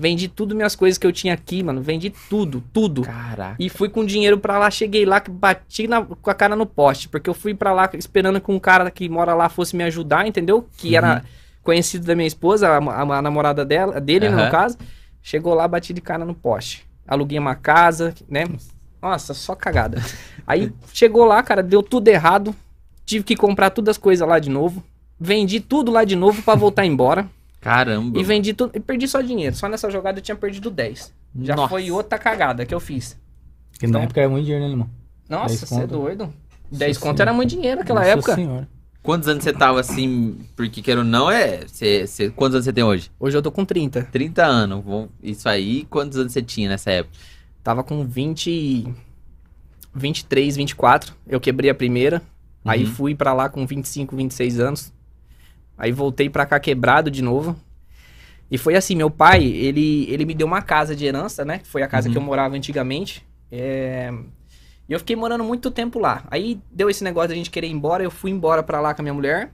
Vendi tudo minhas coisas que eu tinha aqui, mano. Vendi tudo, tudo. Caraca. E fui com dinheiro pra lá, cheguei lá, bati na- com a cara no poste. Porque eu fui pra lá esperando que um cara que mora lá fosse me ajudar, entendeu? Que era conhecido da minha esposa, a, a- a namorada dela, dele, Aham. no caso. Chegou lá, bati de cara no poste. Aluguei uma casa, né? Nossa, só cagada. Aí chegou lá, cara, deu tudo errado. Tive que comprar todas as coisas lá de novo. Vendi tudo lá de novo pra voltar embora. Caramba. E vendi tudo. E perdi só dinheiro. Só nessa jogada eu tinha perdido 10. Já Nossa. foi outra cagada que eu fiz. Porque na época era muito dinheiro, né, irmão? Nossa, 10 você é doido. 10 Nossa conto senhora. era muito dinheiro naquela Nossa época. Senhora. Quantos anos você tava assim? Porque queira ou não, é. Você, você- quantos anos você tem hoje? Hoje eu tô com 30. 30 anos. Isso aí, quantos anos você tinha nessa época? Tava com 20. e- 23, 24. Eu quebrei a primeira. Aí Uhum. fui pra lá com 25, 26 anos. Aí voltei pra cá quebrado de novo. E foi assim, meu pai, ele, ele me deu uma casa de herança, né? Que foi a casa Uhum. que eu morava antigamente. É, E eu fiquei morando muito tempo lá. Aí deu esse negócio da gente querer ir embora, eu fui embora pra lá com a minha mulher.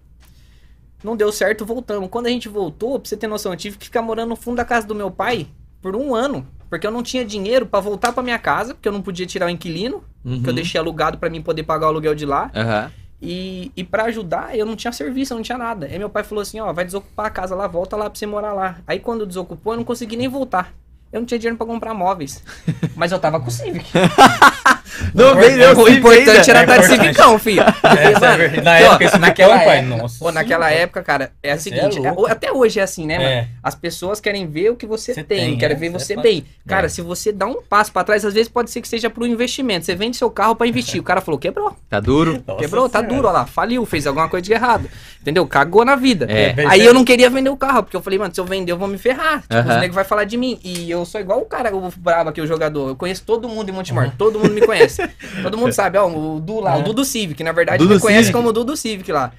Não deu certo, voltamos. Quando a gente voltou, pra você ter noção, eu tive que ficar morando no fundo da casa do meu pai por um ano. Porque eu não tinha dinheiro pra voltar pra minha casa, porque eu não podia tirar o inquilino, Uhum. que eu deixei alugado pra mim poder pagar o aluguel de lá. Aham. E, e para ajudar, eu não tinha serviço, eu não tinha nada. Aí meu pai falou assim, ó, vai desocupar a casa lá, volta lá pra você morar lá. Aí quando desocupou, eu não consegui nem voltar. Eu não tinha dinheiro pra comprar móveis. Mas eu tava com o Civic. Não vendeu o Civic importante ainda. era É estar de importante. Civicão, filho. É, verdade. Na época esse naquela pai, época, nossa pô, naquela época, cara, é o seguinte, é é- até hoje é assim, né, mano? É. As pessoas querem ver o que você, Você tem, tem, querem é, ver isso é você bem. Cara, É. se você dá um passo pra trás, às vezes pode ser que seja pro investimento. Você vende seu carro pra investir. O cara falou, quebrou. Tá duro? Nossa Quebrou, tá duro, ó lá, faliu, fez alguma coisa de errado. Entendeu? Cagou na vida. É. Aí eu não queria vender o carro, porque eu falei, mano, se eu vender, eu vou me ferrar. Tipo, os negros vai falar de mim. E eu sou igual o cara, o brabo aqui, o jogador. Eu conheço todo mundo em Montemor, todo mundo me conhece. Todo mundo sabe, ó, o Du lá, o É. Dudu Civic, na verdade, Dudu me conhece Civic. como o Dudu Civic lá.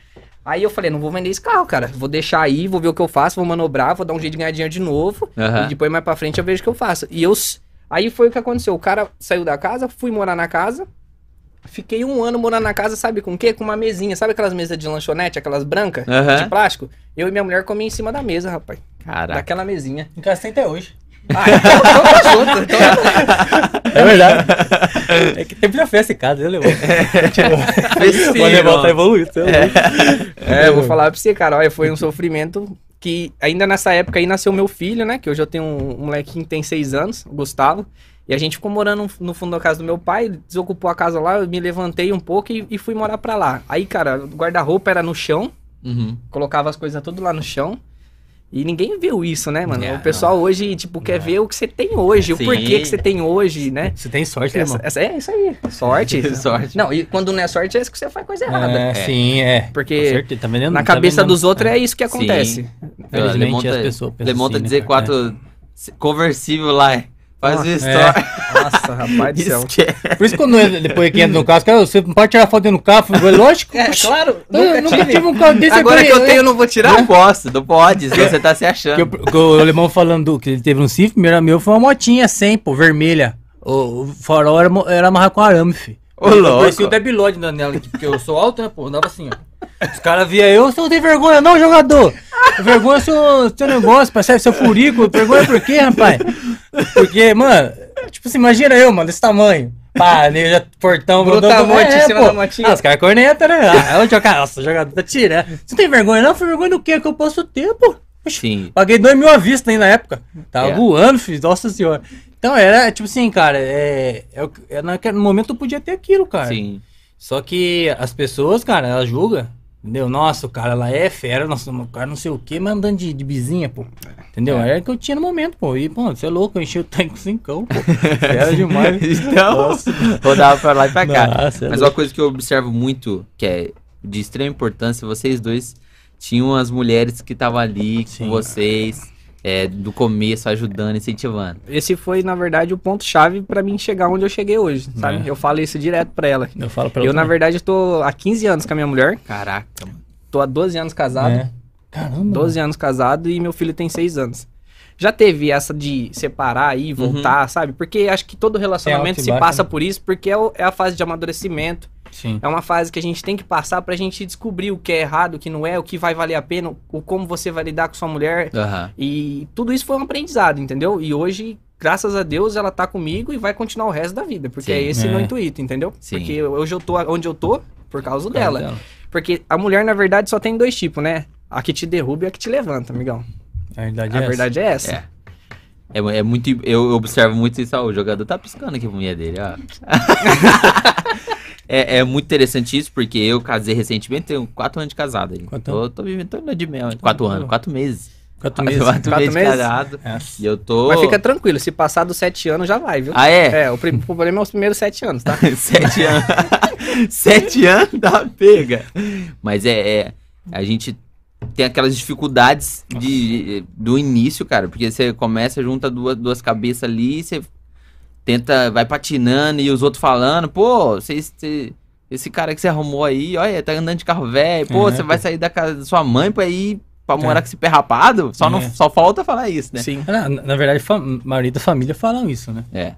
Aí eu falei, não vou vender esse carro, cara. Vou deixar aí, vou ver o que eu faço, vou manobrar, vou dar um jeito de ganhar dinheiro de novo. Aham. E depois mais pra frente eu vejo o que eu faço. E eu. Aí foi o que aconteceu. O cara saiu da casa, fui morar na casa. Fiquei um ano morando na casa, sabe com o quê? Com uma mesinha. Sabe aquelas mesas de lanchonete, aquelas brancas, Aham. de plástico? Eu e minha mulher comia em cima da mesa, rapaz. Caraca. Daquela mesinha. Em casa tem até hoje. Ah, então, então tá junto. Então, É verdade. é que sempre já fez esse caso, eu levou. Fez O filho, tá evoluindo. é louco. é, eu vou falar pra você, cara. Olha, foi um sofrimento que ainda nessa época aí nasceu meu filho, né? Que hoje eu tenho um, um molequinho que tem seis anos, o Gustavo. E a gente ficou morando no fundo da casa do meu pai, desocupou a casa lá, eu me levantei um pouco e, e fui morar pra lá. Aí, cara, o guarda-roupa era no chão, Uhum. colocava as coisas tudo lá no chão. E ninguém viu isso, né, mano? É, o pessoal hoje, tipo, quer ver o que você tem hoje, o Sim. porquê que você tem hoje, né? Você tem sorte, Essa, irmão. essa- é isso aí, sorte. Sorte. Não, e quando não é sorte, é isso que você faz coisa errada. É, sim, é. Porque tá vendendo- Na tá cabeça vendendo- dos outros é isso que acontece. Sim. Infelizmente, Lemonta, as pessoas pensam Lemonta assim, né, dizer cara? quatro conversível lá. é. Faz Nossa, o é. Nossa, rapaz do céu. Esquece. Por isso quando eu- depois que entra no carro, cara, você não pode tirar foto dentro do carro, lógico. É, claro, Eu nunca, nunca tive. um carro desse. Agora que eu tenho, eu não vou tirar? Não posso, não pode. senão Você tá se Que achando. eu- que o alemão falando do- que ele teve um Civic, primeiro meu foi uma motinha 100, pô, vermelha. O, o farol era, era amarrado com arame, fi. Ô, Eu louco. parecia o Debilode andando nela aqui, porque eu sou alto, né, pô, andava assim, ó. Os caras via eu, você não tem vergonha não, jogador. Vergonha seu, seu negócio, percebe seu furico. Vergonha por quê, rapaz? Porque, mano, tipo assim, imagina eu, mano, desse tamanho. Pá, nem já portão, Brutamonte é, em cima pô. da motinha. Ah, os caras cornetam, né? Ah, onde jogar? Nossa, jogador tá tirando. Você não tem vergonha não? Foi vergonha do quê? Que eu posso ter, pô. Sim. Paguei dois mil à vista aí na época. Tava É. voando, fiz, nossa senhora. Então era, tipo assim, cara, é, é, que- é naquele momento eu podia ter aquilo, cara. Sim. Só que as pessoas, cara, elas julgam, entendeu? Nossa, o cara lá é fera, nossa, o cara não sei o que, mas andando de, de bizinha, pô. Entendeu? Era o que eu tinha no momento, pô. E, pô, você é louco, eu enchi o tanque com cincão, pô. Fera demais. Então, Nossa. rodava pra lá e pra cá. Nossa, é Mas louco. uma coisa que eu observo muito, que é de extrema importância, vocês dois tinham as mulheres que estavam ali Sim. com vocês, é, do começo, ajudando, incentivando. Esse foi, na verdade, o ponto-chave pra mim chegar onde eu cheguei hoje, sabe? É. Eu falo isso direto pra ela. Eu falo pra Eu, ela na também. verdade, tô há 15 anos com a minha mulher. Caraca, mano. Tô há 12 anos casado. É. Caramba. 12 anos casado e meu filho tem 6 anos. Já teve essa de separar aí, voltar, sabe? Porque acho que todo relacionamento alto e se baixo, passa né? por isso, porque é, o- é a fase de amadurecimento. Sim. É uma fase que a gente tem que passar pra gente descobrir o que é errado, o que não é, o que vai valer a pena, o como você vai lidar com sua mulher. Aham. E tudo isso foi um aprendizado, entendeu? E hoje, graças a Deus, ela tá comigo e vai continuar o resto da vida. Porque Sim. é esse É. o meu intuito, entendeu? Sim. Porque hoje eu tô onde eu tô por causa Por causa dela. Porque a mulher, na verdade, só tem dois tipos, né? A que te derruba e a que te levanta, amigão. A verdade A é essa. verdade é essa. É. É, é muito. Eu observo muito isso. ó, o jogador tá piscando aqui pra mulher dele, ó. é, é muito interessante isso, porque eu casei recentemente, tenho quatro anos de casado aí. Quanto Tô, tô vivendo tô de mel. Quatro anos, quatro meses. Quatro meses. Quatro, Quatro meses de meses? casado. É. E eu tô. Mas fica tranquilo, se passar dos sete anos já vai, viu? Ah, é? É, o prim- o problema é os primeiros sete anos, tá? Sete anos. Sete anos dá pega. Mas é, é, A gente tem aquelas dificuldades de, do início, cara. Porque você começa, junta duas, duas cabeças ali, você tenta, vai patinando e os outros falando, pô, vocês. você- esse cara que você arrumou aí, olha, tá andando de carro velho, pô, É, você pô. vai sair da casa da sua mãe pra ir pra morar É. com esse pé rapado? Só, não, É. só falta falar isso, né? Sim. Na, na verdade, a maioria da família falam isso, né? É.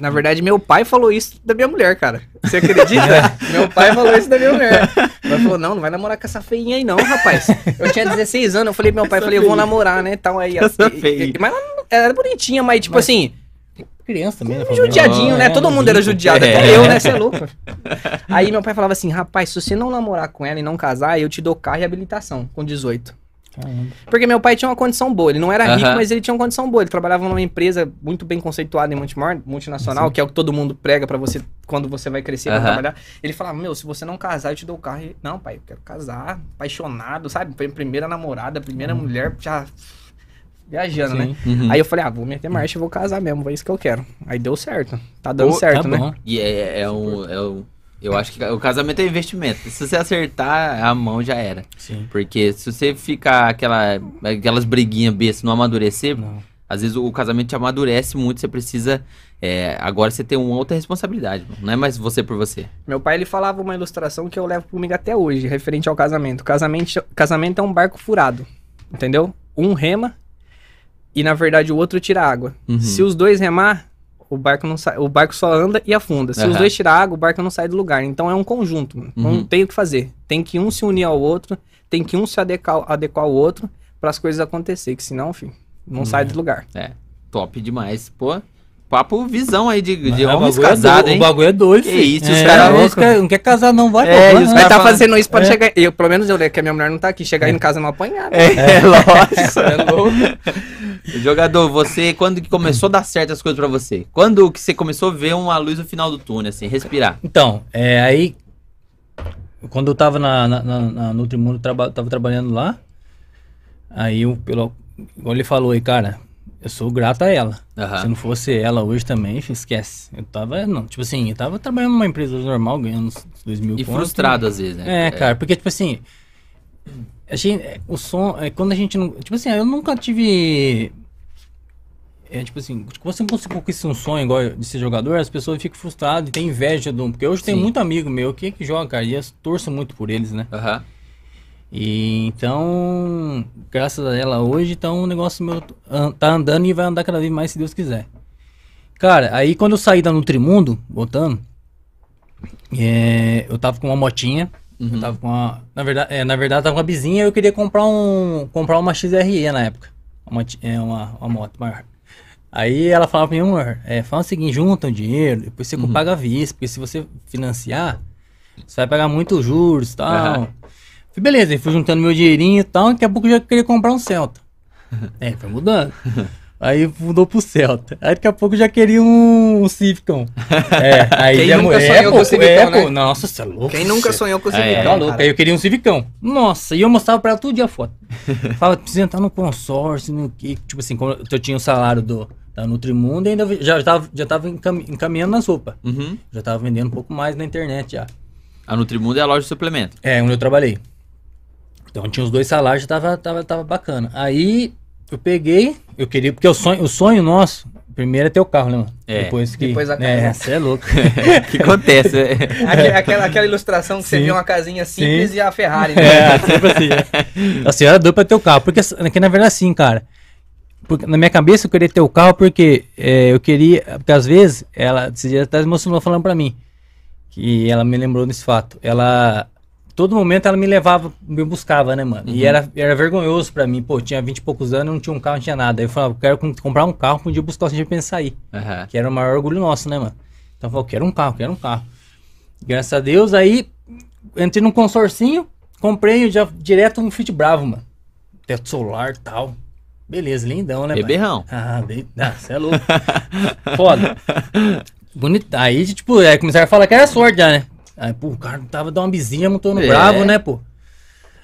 Na verdade, meu pai falou isso da minha mulher, cara. Você acredita? meu pai falou isso da minha mulher. Ele falou, não, não vai namorar com essa feinha aí não, rapaz. Eu tinha 16 anos, eu falei pro meu pai, Essa falei, eu vou namorar, né, tal aí. Essa e- e- feinha. Mas ela era bonitinha, mas tipo Mas- assim, Criança também, né? judiadinho, né? É, Todo mundo era judiado, É. até eu, né, você é louco. Aí meu pai falava assim, rapaz, se você não namorar com ela e não casar, eu te dou carro e habilitação, com 18. Caramba. Porque meu pai tinha uma condição boa. Ele não era rico, mas ele tinha uma condição boa. Ele trabalhava numa empresa muito bem conceituada em multinacional, que é o que todo mundo prega pra você quando você vai crescer pra Aham. trabalhar. Ele falava: Meu, se você não casar, eu te dou o carro. E, não, pai, eu quero casar. Apaixonado, sabe? Foi a primeira namorada, a primeira mulher, já viajando, né? Sim. Uhum. Aí eu falei: Ah, vou meter marcha e vou casar mesmo. É isso que eu quero. Aí deu certo. Tá dando Pô, certo, tá né? E é, é um, é um- Eu acho que o casamento é investimento. Se você acertar, a mão já era. Sim. Porque se você ficar aquela, aquelas briguinhas bestas não amadurecer, Não. às vezes o casamento te amadurece muito. Você precisa. é, agora você tem uma outra responsabilidade. mano. Não é mais você por você. Meu pai ele falava uma ilustração que eu levo comigo até hoje, referente ao casamento. Casamento, casamento é um barco furado, entendeu? Um rema e na verdade o outro tira água. Uhum. Se os dois remar, o barco não sai, o barco só anda e afunda. Se os Aham. dois tirar água, o barco não sai do lugar. Então é um conjunto, mano. não Uhum. tem o que fazer. Tem que um se unir ao outro, tem que um se adequar, adequar ao outro para as coisas acontecer, que senão, enfim, não sai do lugar. É, top demais. Pô, papo visão aí de, de Mas o homens bagulho é casados, doido, hein? O bagulho é doido, Que filho. isso, os é, caras não quer casar, não vai. É, pô, e os vai, Mas cara tá fala- fazendo isso pra É. chegar. Eu, pelo menos eu, né, que a minha mulher não tá aqui. Chegar aí em casa não apanhar. né? É, lógico. é louco. Jogador, você, quando que começou a dar certo as coisas pra você? Quando que você começou a ver uma luz no final do túnel, assim, respirar? Então, é, aí, quando eu tava na, na, na, na Nutrimundo, traba, tava trabalhando lá, aí, eu, pelo, igual ele falou aí, cara, eu sou grato a ela. Aham. Se não fosse ela hoje também, esquece. Eu tava, não, tipo assim, eu tava trabalhando numa empresa normal, ganhando uns dois mil E conto. frustrado às vezes, né? É, cara, porque, tipo assim, a gente, é, o som, é quando a gente não, tipo assim, eu nunca tive, é, tipo assim, quando você não conquista um sonho igual de ser jogador, as pessoas ficam frustradas e tem inveja do, porque hoje tem Sim. muito amigo meu que, que joga, cara, e eu torço muito por eles, né? Aham. E então, graças a ela hoje, então o negócio meu tá andando e vai andar cada vez mais se Deus quiser. Cara, aí quando eu saí da Nutrimundo, voltando, é, eu tava com uma motinha, Uhum. eu tava com uma, na verdade, é, na verdade eu tava com uma vizinha e eu queria comprar um, comprar uma XRE na época, uma, é, uma, uma moto maior. Aí ela falava pra mim, amor, é, fala o seguinte, junta o dinheiro, depois você Uhum. paga à vista, porque se você financiar, você vai pagar muito juros e tal. Aham. Falei, beleza, aí fui juntando meu dinheirinho e tal, daqui a pouco eu já queria comprar um Celta. É, foi mudando. Aí mudou pro Celta. Aí daqui a pouco já queria um, um Civicão. É, aí Quem já nunca é, sonhou pô, com o Civicão, é, né? pô, Nossa, você é louco. Quem nunca sonhou com o É, Civicão, Tá louco. Aí eu queria um Civicão. Nossa, e eu mostrava pra ela todo dia a foto. Falava, precisa entrar no consórcio, no que. Tipo assim, como eu tinha o salário do, da Nutrimundo e ainda já tava, já tava encam- encaminhando nas roupas. Uhum. Já tava vendendo um pouco mais na internet já. A Nutrimundo é a loja de suplemento. É, onde eu trabalhei. Então tinha os dois salários, tava, tava, tava bacana. Aí eu peguei, eu queria, porque o sonho, o sonho nosso, primeiro é ter o carro, né, mano? É, Depois que. depois a É, casa. você é louco. O que acontece? é- Aque- aquela, aquela ilustração que você Sim. vê uma casinha simples Sim. e a Ferrari, né? É, sempre assim. É. A senhora deu pra ter o carro. Porque, que na verdade, assim, cara. Porque na minha cabeça eu queria ter o carro porque é, eu queria. Porque às vezes, ela. Esse dia até emocionou falando pra mim. Que ela me lembrou desse fato. Ela. Todo momento ela me levava, me buscava, né, mano? E Uhum. era, era vergonhoso pra mim. Pô, tinha 20 e poucos anos, não tinha um carro, não tinha nada. Aí eu falava, quero com- comprar um carro pra um dia buscar o CGP sair. Aham. Que era o maior orgulho nosso, né, mano? Então eu falei, eu quero um carro, quero um carro. Graças a Deus, aí entrei num consorcinho, comprei já direto um Fit Bravo, mano. Teto solar e tal. Beleza, lindão, né? Beberrão. Ah, bem... ah, você é louco. Foda. Bonito. Aí, tipo, aí começaram a falar que era sorte já, né? Aí, pô, o cara tava dando uma bizinha, montou no É. bravo, né, pô?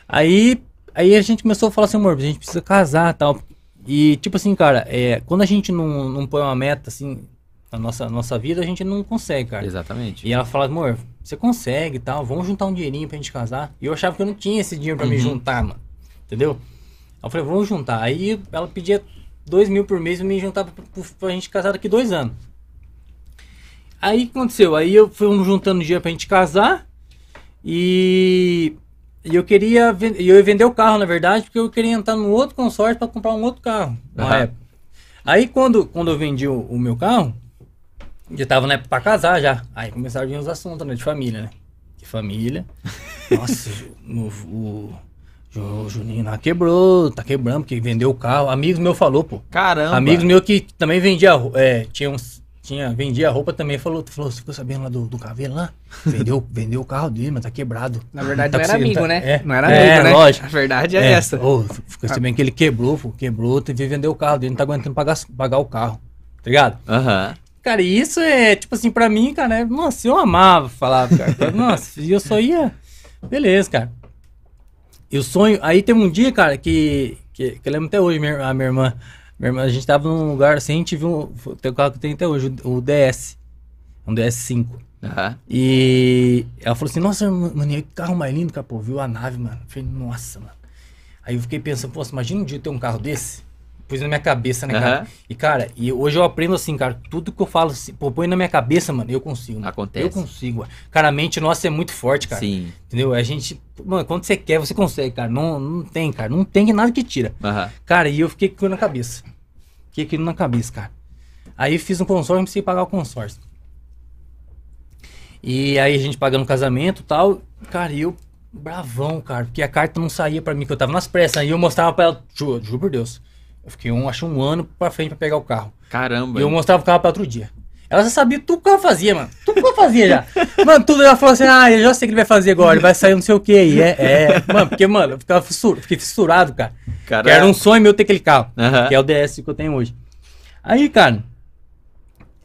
Aí, aí a gente começou a falar assim, amor, a gente precisa casar e tal. E, tipo assim, cara, é, quando a gente não, não põe uma meta, assim, na nossa, nossa vida, a gente não consegue, cara. Exatamente. E ela fala, amor, você consegue e tal, vamos juntar um dinheirinho pra gente casar. E eu achava que eu não tinha esse dinheiro pra me Uhum. juntar, mano. Entendeu? Eu falei, vamos juntar. Aí ela pedia dois mil por mês pra me juntar pra, pra, pra gente casar daqui dois anos. Aí aconteceu? Aí eu fui juntando dinheiro pra gente casar e, e eu queria e eu ia vender o carro, na verdade, porque eu queria entrar num outro consórcio pra comprar um outro carro na Aham. época. Aí quando, quando eu vendi o, o meu carro, já tava na época pra casar já. Aí começaram a vir os assuntos, né? De família, né? De família. Nossa, o, o, o Juninho lá quebrou, tá quebrando, porque vendeu o carro. Amigos meu falou, pô. Caramba. Amigos meu que também vendia, é, tinha uns, tinha, vendia roupa também, falou, falou, você ficou sabendo lá do, do cabelo lá? Vendeu, vendeu o carro dele, mas tá quebrado. Na verdade, Tá não era amigo, tá- né? é. Não era É, amigo, né? lógico. A verdade é, essa. Ô, ficou sabendo que ele quebrou, pô, quebrou, teve que vender o carro dele, não tá aguentando pagar, pagar o carro, tá ligado? Aham. Cara, e isso é, tipo assim, pra mim, cara, é- nossa, eu amava falar, cara. Nossa, e eu só ia. Beleza, cara. E o sonho. Aí tem um dia, cara, que. Que, que eu lembro até hoje, minha, a minha irmã. Minha irmã, a gente tava num lugar assim, a gente viu. Um, tem o carro que tem até hoje, o, DS. Um DS5. Aham. E ela falou assim, nossa, mano, que carro mais lindo, cara, pô, viu a nave, mano. Eu falei, nossa, mano. Aí eu fiquei pensando, pô, imagina um dia eu ter um carro desse. Pus na minha cabeça, né, cara? Aham. E, cara, e hoje eu aprendo assim, cara, tudo que eu falo, assim, pô, põe na minha cabeça, mano, eu consigo. mano. Acontece. Eu consigo. Cara, a mente nossa é muito forte, cara. Sim. Entendeu? A gente, mano, quando você quer, você consegue, cara. Não, não tem, cara. Não tem nada que tira. Aham. Cara, e eu fiquei com na cabeça. Fiquei com aquilo na cabeça, cara. Aí fiz um consórcio, não precisei pagar o consórcio. E aí a gente pagando o casamento e tal. Cara, e eu bravão, cara, porque a carta não saía pra mim, que eu tava nas pressas. Aí eu mostrava pra ela, juro, juro por Deus. Eu fiquei, um, acho um ano pra frente pra pegar o carro. Caramba. E eu mostrava o carro pra outro dia. Ela já sabia tudo que ela fazia, mano. Tudo que ela fazia já. Mano, tudo ela falou assim: ah, eu já sei o que ele vai fazer agora, ele vai sair não sei o que. E é, é. Mano, porque, mano, eu ficava fissur, fiquei fissurado, cara. Que era um sonho meu ter aquele carro. Que é o DS que eu tenho hoje. Aí, cara.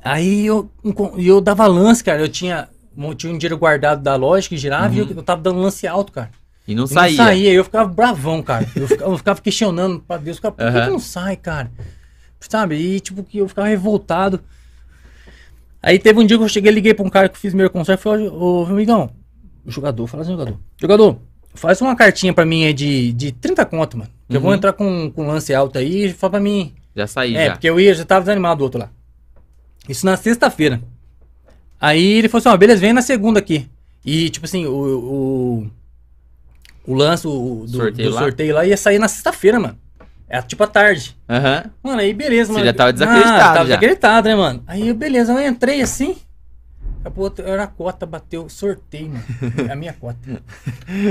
Aí eu, eu dava lance, cara. Eu tinha, tinha um dinheiro guardado da loja que girava e eu, eu tava dando lance alto, cara. E não E saía. Não saía, eu ficava bravão, cara. Eu ficava, eu ficava questionando pra Deus, cara, por que, Aham. que não sai, cara? Sabe? E tipo, que eu ficava revoltado. Aí teve um dia que eu cheguei, liguei pra um cara que fiz meu consórcio e falei, ô, ô amigão, jogador, fala assim, jogador. Jogador, faz uma cartinha pra mim aí de, de 30 conto, mano. Que eu vou Uhum. entrar com, com lance alto aí e fala pra mim. Já saí, É, já. porque eu ia, já tava desanimado do outro lá. Isso na sexta-feira. Aí ele falou assim, ó, beleza, vem na segunda aqui. E, tipo assim, o... O, o lance o, do, Sorteio do lá? sorteio lá ia sair na sexta-feira, mano. É tipo à tarde. Aham. Mano, aí beleza, Você mano. já tava desacreditado Ah, tava já. desacreditado, né, mano? Aí beleza, eu entrei assim. Acabou, era a cota, bateu, sorteio, mano. É a minha cota.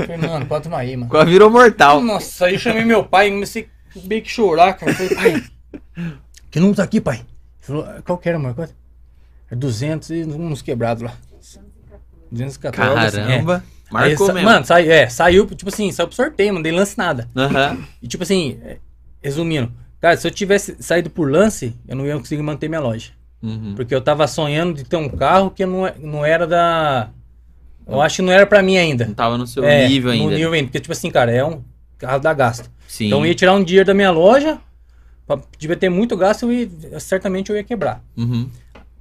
Falei, mano, bota uma aí, mano. Quase virou mortal. Nossa, aí eu chamei meu pai e comecei meio que chorar, cara. Falei, pai, que número tá aqui, pai? Ele falou, qual que era, mano? Qual- É 200 e uns quebrados lá. 214. assim, é. Caramba. Aí Marcou sa- mesmo. Mano, sai, é, saiu, tipo assim, saiu pro sorteio, não dei lance nada. Aham. E tipo assim, é, resumindo, cara, se eu tivesse saído por lance, eu não ia conseguir manter minha loja. Uhum. Porque eu tava sonhando de ter um carro que não, é- não era da. Eu acho que não era pra mim ainda. Não tava no seu É, nível ainda. No nível ainda. Porque, tipo assim, cara, é um carro da gasto. Sim. Então eu ia tirar um dinheiro da minha loja, pra, devia ter muito gasto, ia- certamente eu ia quebrar. Uhum.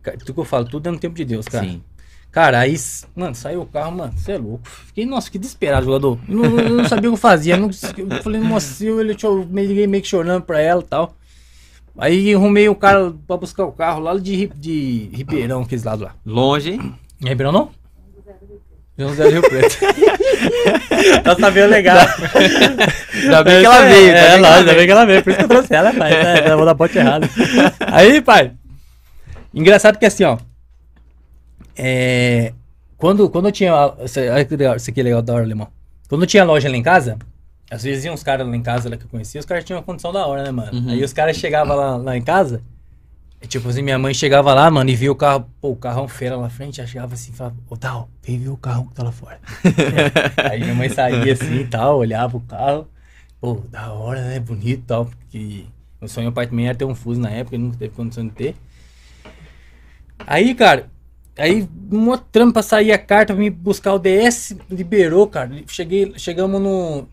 Cara, Tudo que eu falo, tudo é no tempo de Deus, cara. Sim. Cara, aí, mano, saiu o carro, mano, você é louco. Fiquei, nossa, que desesperado, jogador. Eu não, eu não sabia o que fazia. Eu, não, eu falei, nossa, eu, ele, eu meio, meio que chorando pra ela e tal. Aí arrumei o cara pra buscar o carro lá de, de Ribeirão, aqueles lados lá. Longe, hein? É Ribeirão não? João Zé Rio Preto. tá sabendo legal. Ainda bem que ela veio. É, ainda bem que ela lógico, ainda veio. bem que ela veio. Por isso que eu trouxe ela, pai. É, eu vou dar bote errado. Aí, pai. Engraçado que assim, ó. É, quando, quando eu tinha. Olha que legal, isso aqui é legal da hora, alemão. Quando eu tinha loja lá em casa, às vezes iam uns caras lá em casa lá que eu conhecia, os caras tinham uma condição da hora, né, mano? Uhum. Aí os caras chegavam lá, lá em casa. e, Tipo assim, minha mãe chegava lá, mano, e via o carro, pô, o carrão feira lá na frente, já chegava assim, falava, ô Tal, vem ver o carro que tá lá fora. Aí minha mãe saía assim e tal, olhava o carro, pô, da hora, né, bonito e tal, porque o sonho pai também era ter um Fuso na época, ele nunca teve condição de ter. Aí, cara, aí uma trampa sair a carta pra me buscar o DS, liberou, cara. Cheguei, chegamos no.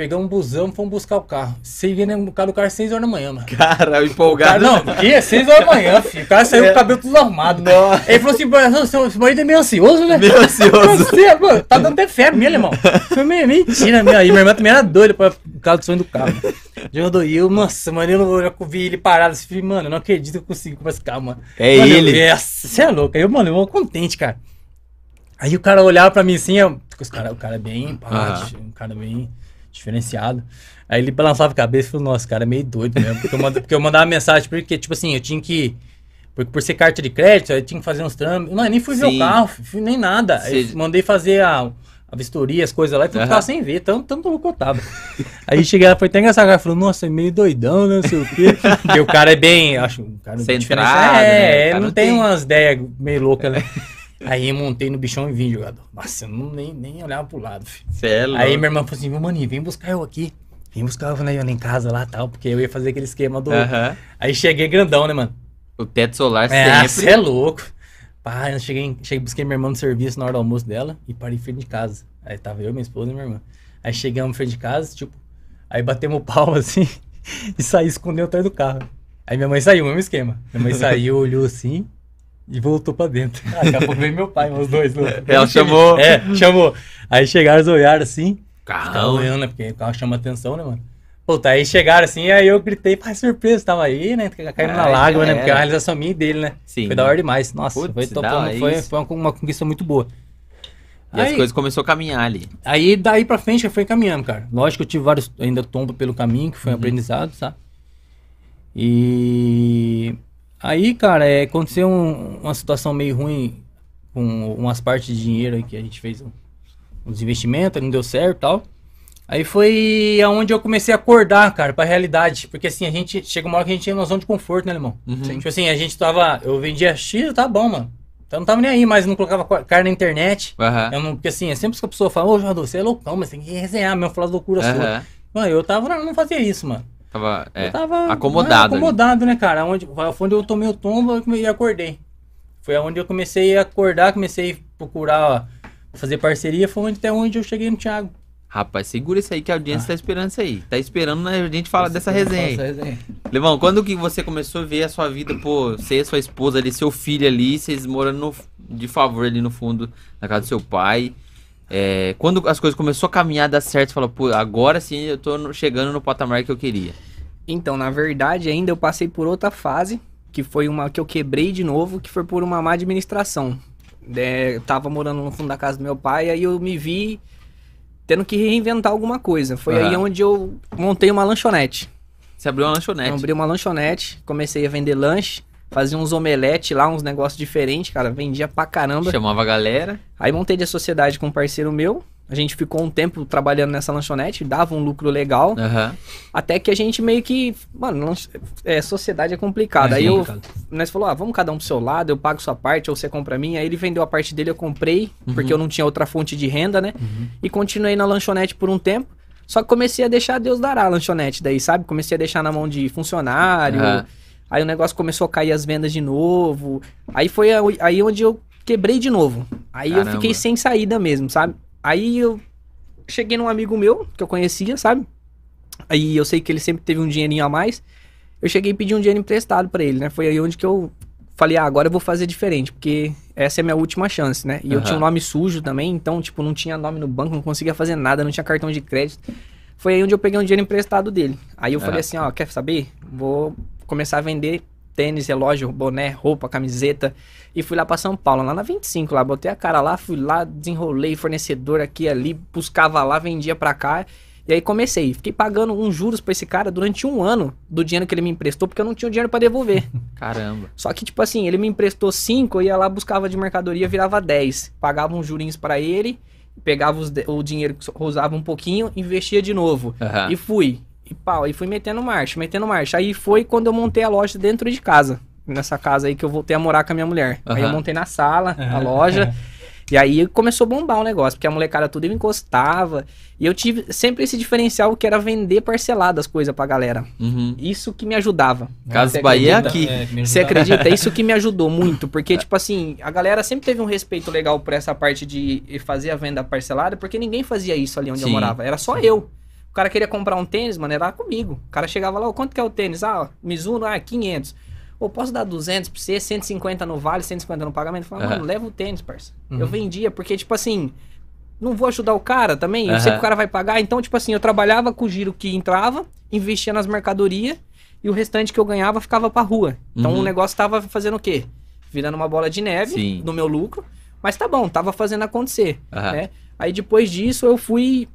Pegamos um busão, fomos buscar o carro. Cheguei no carro do cara às 6 horas da manhã, mano. Cara, empolgado. não, que 6 horas da manhã, filho. O cara saiu com o cabelo tudo arrumado. Nossa. Ele falou assim, "Mano, seu marido é meio ansioso, né? Meio ansioso. Você, mano, tá dando até febre mesmo, irmão. Foi meio mentira, meu. E minha irmã também era doida pra por causa do sonho do carro. Eu e eu, nossa, mano, eu, não- eu vi ele parado assim, falei, mano, eu não acredito que eu consegui comprar esse carro, mano. É Mano, eu- ele. Nossa, você é louco. Aí eu, mano, eu vou contente, cara. Aí o cara olhava pra mim assim, eu, cara, o cara é bem empático, um cara bem diferenciado. Aí ele balançava a cabeça e falou, nossa, cara é meio doido mesmo. Porque eu, manda- porque eu mandava mensagem, porque, tipo assim, eu tinha que. Porque por ser carta de crédito, eu tinha que fazer uns trâmites. Não, eu nem fui ver Sim. o carro, fui nem nada. Aí Cê- mandei fazer a, a vistoria, as coisas lá, e fui Aham. ficar sem ver, tanto, tanto louco eu tava. Aí cheguei lá, foi até engraçado, cara falou, nossa, é meio doidão, né, não sei o quê. Porque o cara é bem, acho, um cara Centrado, diferenciado. né? É, cara não não tem tem- umas ideias meio loucas, né? Aí eu montei no bichão e vim, jogador. Nossa, eu não, nem, nem olhava pro lado, filho. Cê é louco. Aí minha irmã falou assim, meu maninho, vem buscar eu aqui. Vem buscar eu lá em casa lá tal, porque eu ia fazer aquele esquema do... Aí cheguei grandão, né, mano? O teto solar É, sempre. você é louco. Pá, eu cheguei, cheguei, busquei minha irmã no serviço na hora do almoço dela e parei em frente de casa. Aí tava eu, minha esposa e minha irmã. Aí chegamos em frente de casa, tipo, aí batemos o pau assim e saí escondendo atrás do carro. Aí minha mãe saiu, mesmo esquema. Minha mãe saiu, olhou assim e voltou pra dentro. Ah, daqui a pouco veio meu pai, os dois. loucos. Ela chamou. É, chamou. Aí chegaram, olharam assim, Carro. olhando, né? Porque o carro chama atenção, né, mano? Puta, aí chegaram assim, aí eu gritei, pai, surpresa, tava aí, né? Caindo na Ai, lágrima, né? Porque é uma realização minha e dele, né? Sim. Foi da hora demais. Nossa, Putz, foi, topando, foi, isso. foi uma, uma conquista muito boa. E as Aí- coisas começaram a caminhar ali. Aí daí pra frente foi caminhando, cara. Lógico que eu tive vários ainda tombos pelo caminho, que foi um Uhum. aprendizado, sabe? E aí, cara, é, aconteceu um- uma situação meio ruim com umas partes de dinheiro aí que a gente fez uns investimentos, não deu certo e tal. Aí foi aonde eu comecei a acordar, cara, pra realidade. Porque assim, a gente chega uma hora que a gente tinha noção de conforto, né, irmão? Uhum. Tipo assim, a gente tava. Eu vendia X, tá bom, mano. Então não tava nem aí, mas não colocava co- carne na internet. Aham. Eu não, porque assim, é sempre que a pessoa fala, ô jogador, você é loucão, mas tem que resenhar mesmo, falar loucura sua. Aham. Mano, eu tava, não, não fazia isso, mano. Tava. É. eu tava acomodado é, acomodado, né, cara? Onde, onde eu tomei o tombo e acordei. Foi onde eu comecei a acordar, comecei a procurar ó, fazer parceria, foi onde, até onde eu cheguei no Thiago. Rapaz, segura isso aí que a audiência Ah. tá esperando isso aí. Tá esperando né, a gente falar dessa resenha. Essa resenha. Levão, quando que você começou a ver a sua vida, pô, você e a sua esposa ali, seu filho ali, vocês morando no- de favor ali no fundo, na casa do seu pai. É, quando as coisas começaram a caminhar, dar certo, você falou, pô, agora sim eu tô chegando no patamar que eu queria. Então, na verdade, ainda eu passei por outra fase, que foi uma que eu quebrei de novo, que foi por uma má administração. É, eu tava morando no fundo da casa do meu pai, aí eu me vi tendo que reinventar alguma coisa. Foi aí Aham. onde eu montei uma lanchonete. Você abriu uma Eu lanchonete. abri uma lanchonete, comecei a vender lanche, fazia uns omelete lá, uns negócios diferentes, cara, vendia pra caramba. Chamava a galera. Aí montei de sociedade com um parceiro meu. A gente ficou um tempo trabalhando nessa lanchonete, dava um lucro legal. Aham. Até que a gente meio que. Mano, é, sociedade é complicada. É aí eu. Nós falou, ah, vamos cada um pro seu lado, eu pago sua parte, ou você compra a minha. Aí ele vendeu a parte dele, eu comprei, Uhum. porque eu não tinha outra fonte de renda, né? E continuei na lanchonete por um tempo. Só que comecei a deixar Deus dará a lanchonete daí, sabe? Comecei a deixar na mão de funcionário. Aham. Aí o negócio começou a cair as vendas de novo. Aí foi a- aí onde eu quebrei de novo. Aí eu Caramba. fiquei sem saída mesmo, sabe? Aí eu cheguei num amigo meu que eu conhecia, sabe? Aí eu sei que ele sempre teve um dinheirinho a mais. Eu cheguei e pedi um dinheiro emprestado pra ele, né? Foi aí onde que eu falei, ah, agora eu vou fazer diferente, porque essa é a minha última chance, né? E eu Aham. tinha um nome sujo também, então, tipo, não tinha nome no banco, não conseguia fazer nada, não tinha cartão de crédito. Foi aí onde eu peguei um dinheiro emprestado dele. Aí eu falei Ah. assim, ó, quer saber? Vou começar a vender tênis, relógio, boné, roupa, camiseta. E fui lá pra São Paulo, lá na 25, lá. Botei a cara lá, fui lá, desenrolei fornecedor aqui ali, buscava lá, vendia pra cá. E aí comecei. Fiquei pagando uns juros pra esse cara durante um ano do dinheiro que ele me emprestou, porque eu não tinha o dinheiro pra devolver. Caramba. Só que, tipo assim, ele me emprestou 5, eu ia lá, buscava de mercadoria, virava 10. Pagava uns jurinhos pra ele, pegava os o dinheiro que usava um pouquinho, investia de novo. Aham. E fui. E pau, aí fui metendo marcha, metendo marcha. Aí foi quando eu montei a loja dentro de casa. Nessa casa aí que eu voltei a morar com a minha mulher. Aí eu montei na sala, a Aham. loja. E aí começou a bombar o negócio, porque a molecada tudo me encostava. E eu tive sempre esse diferencial que era vender parcelado as coisas pra galera. Uhum. Isso que me ajudava. Casas Bahia é aqui. que me Você acredita? É Isso que me ajudou muito, porque, tipo assim, a galera sempre teve um respeito legal por essa parte de fazer a venda parcelada, porque ninguém fazia isso ali onde eu Sim. morava. Era só eu. O cara queria comprar um tênis, mano, era comigo. O cara chegava lá, "Ô, quanto que é o tênis? Ah, Mizuno, ah, 500. Ou posso dar 200 pra você, 150 no vale, 150 no pagamento? Eu falava, Aham. mano, leva o tênis, parça. Uhum. Eu vendia, porque, tipo assim, não vou ajudar o cara também, eu sei que o cara vai pagar. Então, tipo assim, eu trabalhava com o giro que entrava, investia nas mercadorias, e o restante que eu ganhava ficava pra rua. Então Uhum. o negócio tava fazendo o quê? Virando uma bola de neve Sim. no meu lucro. Mas tá bom, tava fazendo acontecer. Aham. né? Aí depois disso eu fui